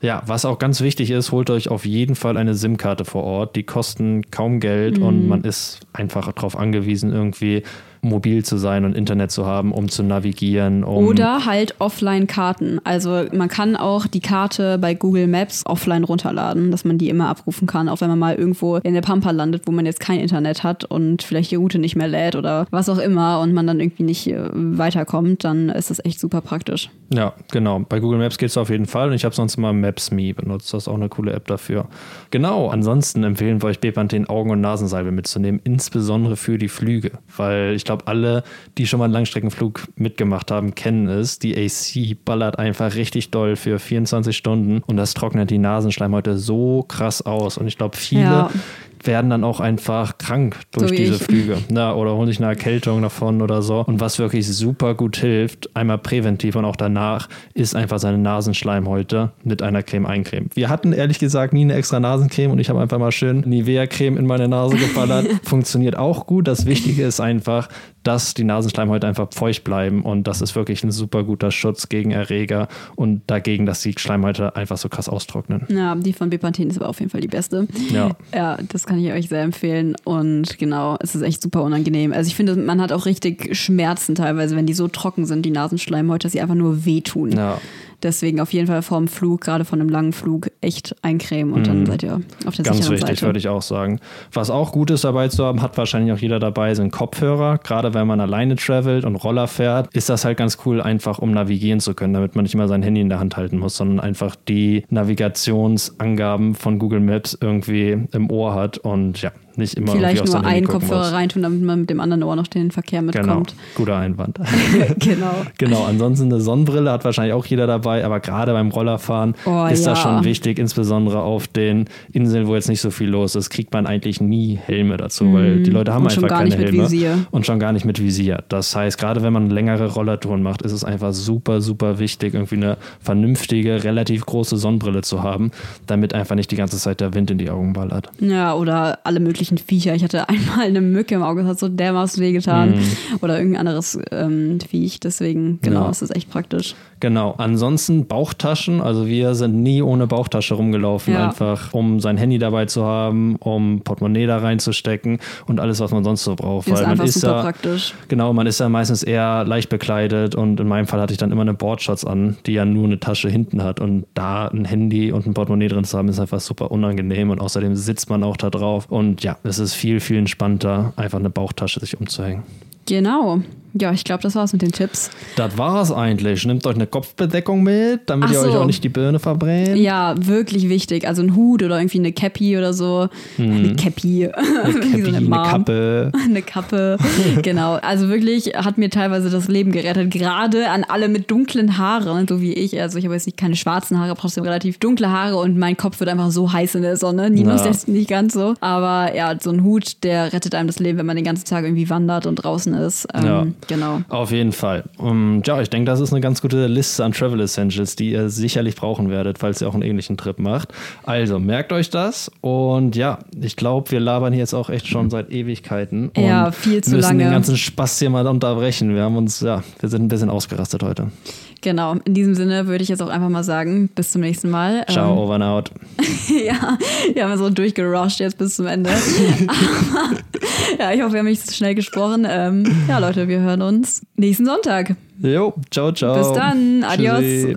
Ja, was auch ganz wichtig ist, holt euch auf jeden Fall eine SIM-Karte vor Ort. Die kosten kaum Geld Mhm. und man ist einfach darauf angewiesen, irgendwie mobil zu sein und Internet zu haben, um zu navigieren. Um Oder halt Offline-Karten. Also man kann auch die Karte bei Google Maps offline runterladen, dass man die immer abrufen kann, auch wenn man mal irgendwo in der Pampa landet, wo man jetzt kein Internet hat und vielleicht die Route nicht mehr lädt oder was auch immer und man dann irgendwie nicht äh, weiterkommt, dann ist das echt super praktisch. Ja, genau. Bei Google Maps geht es auf jeden Fall und ich habe sonst immer Maps.me benutzt. Das ist auch eine coole App dafür. Genau. Ansonsten empfehlen wir euch Bepanthen Augen- und Nasensalbe mitzunehmen, insbesondere für die Flüge, weil ich glaube, alle, die schon mal einen Langstreckenflug mitgemacht haben, kennen es. Die AC ballert einfach richtig doll für 24 Stunden und das trocknet die Nasenschleimhäute so krass aus und ich glaube, viele Ja. Werden dann auch einfach krank durch So diese ich. Flüge. Na, oder holen sich eine Erkältung davon oder so. Und was wirklich super gut hilft, einmal präventiv und auch danach, ist einfach seine Nasenschleimhäute mit einer Creme eincremen. Wir hatten ehrlich gesagt nie eine extra Nasencreme und ich habe einfach mal schön Nivea-Creme in meine Nase geballert. Funktioniert auch gut. Das Wichtige ist einfach, dass die Nasenschleimhäute einfach feucht bleiben und das ist wirklich ein super guter Schutz gegen Erreger und dagegen, dass die Schleimhäute einfach so krass austrocknen. Ja, die von Bepanthen ist aber auf jeden Fall die beste. Ja. Ja, das kann ich euch sehr empfehlen. Und genau, es ist echt super unangenehm. Also ich finde, man hat auch richtig Schmerzen teilweise, wenn die so trocken sind, die Nasenschleimhäute, dass sie einfach nur wehtun. Ja. Deswegen auf jeden Fall vorm Flug, gerade von einem langen Flug, echt eincremen und dann seid ihr auf der Mhm. Ganz sicheren wichtig, Seite. würde ich auch sagen. Was auch gut ist dabei zu haben, hat wahrscheinlich auch jeder dabei, sind Kopfhörer. Gerade wenn man alleine travelt und Roller fährt, ist das halt ganz cool, einfach um navigieren zu können, damit man nicht immer sein Handy in der Hand halten muss, sondern einfach die Navigationsangaben von Google Maps irgendwie im Ohr hat und ja, nicht immer Vielleicht nur einen Kopfhörer muss. reintun, damit man mit dem anderen Ohr noch den Verkehr Genau, mitkommt. guter Einwand. Genau. Genau, ansonsten eine Sonnenbrille hat wahrscheinlich auch jeder dabei, aber gerade beim Rollerfahren Oh, ist das ja. schon wichtig, insbesondere auf den Inseln, wo jetzt nicht so viel los ist, kriegt man eigentlich nie Helme dazu, weil die Leute haben Mhm. Und schon einfach gar keine nicht mit Helme Visier. und schon gar nicht mit Visier. Das heißt, gerade wenn man längere Rollertouren macht, ist es einfach super, super wichtig, irgendwie eine vernünftige, relativ große Sonnenbrille zu haben, damit einfach nicht die ganze Zeit der Wind in die Augen ballert. Ja, oder alle möglichen ekligen Viecher. Ich hatte einmal eine Mücke im Auge, das hat so dermaßen wehgetan. Mhm. Oder irgendein anderes ähm, Viech. Deswegen, genau, Ja. das ist echt praktisch. Genau. Ansonsten Bauchtaschen. Also wir sind nie ohne Bauchtasche rumgelaufen, Ja. einfach um sein Handy dabei zu haben, um Portemonnaie da reinzustecken und alles, was man sonst so braucht. Ist Weil man ist super ja, praktisch. Genau, man ist ja meistens eher leicht bekleidet und in meinem Fall hatte ich dann immer eine Boardshorts an, die ja nur eine Tasche hinten hat und da ein Handy und ein Portemonnaie drin zu haben, ist einfach super unangenehm und außerdem sitzt man auch da drauf und ja, es ist viel, viel entspannter, einfach eine Bauchtasche sich umzuhängen. Genau. Ja, ich glaube, das war's mit den Tipps. Das war's eigentlich. Nehmt euch eine Kopfbedeckung mit, damit Ach ihr euch so. auch nicht die Birne verbrennt. Ja, wirklich wichtig. Also ein Hut oder irgendwie eine Cappy oder so. Eine Cappy. Eine, Cappy, so eine eine. Kappe. Eine Kappe, genau. Also wirklich hat mir teilweise das Leben gerettet. Gerade an alle mit dunklen Haaren, so wie ich. Also ich habe jetzt nicht keine schwarzen Haare, trotzdem relativ dunkle Haare und mein Kopf wird einfach so heiß in der Sonne. Ninos Ja. ist nicht ganz so. Aber ja, so ein Hut, der rettet einem das Leben, wenn man den ganzen Tag irgendwie wandert und draußen ist. Ähm, Ja. Genau. Auf jeden Fall. Um, ja, ich denke, das ist eine ganz gute Liste an Travel Essentials, die ihr sicherlich brauchen werdet, falls ihr auch einen ähnlichen Trip macht. Also merkt euch das und ja, ich glaube, wir labern hier jetzt auch echt schon seit Ewigkeiten. Und Ja, viel zu müssen lange. den ganzen Spaß hier mal unterbrechen. Wir haben uns, ja, wir sind ein bisschen ausgerastet heute. Genau. In diesem Sinne würde ich jetzt auch einfach mal sagen, bis zum nächsten Mal. Ciao, over and out. ja, wir haben so durchgerusht jetzt bis zum Ende. Aber, ja, ich hoffe, wir haben nicht zu schnell gesprochen. Ähm, ja, Leute, wir hören uns nächsten Sonntag. Jo, ciao, ciao. Bis dann. Adios. Tschüssi.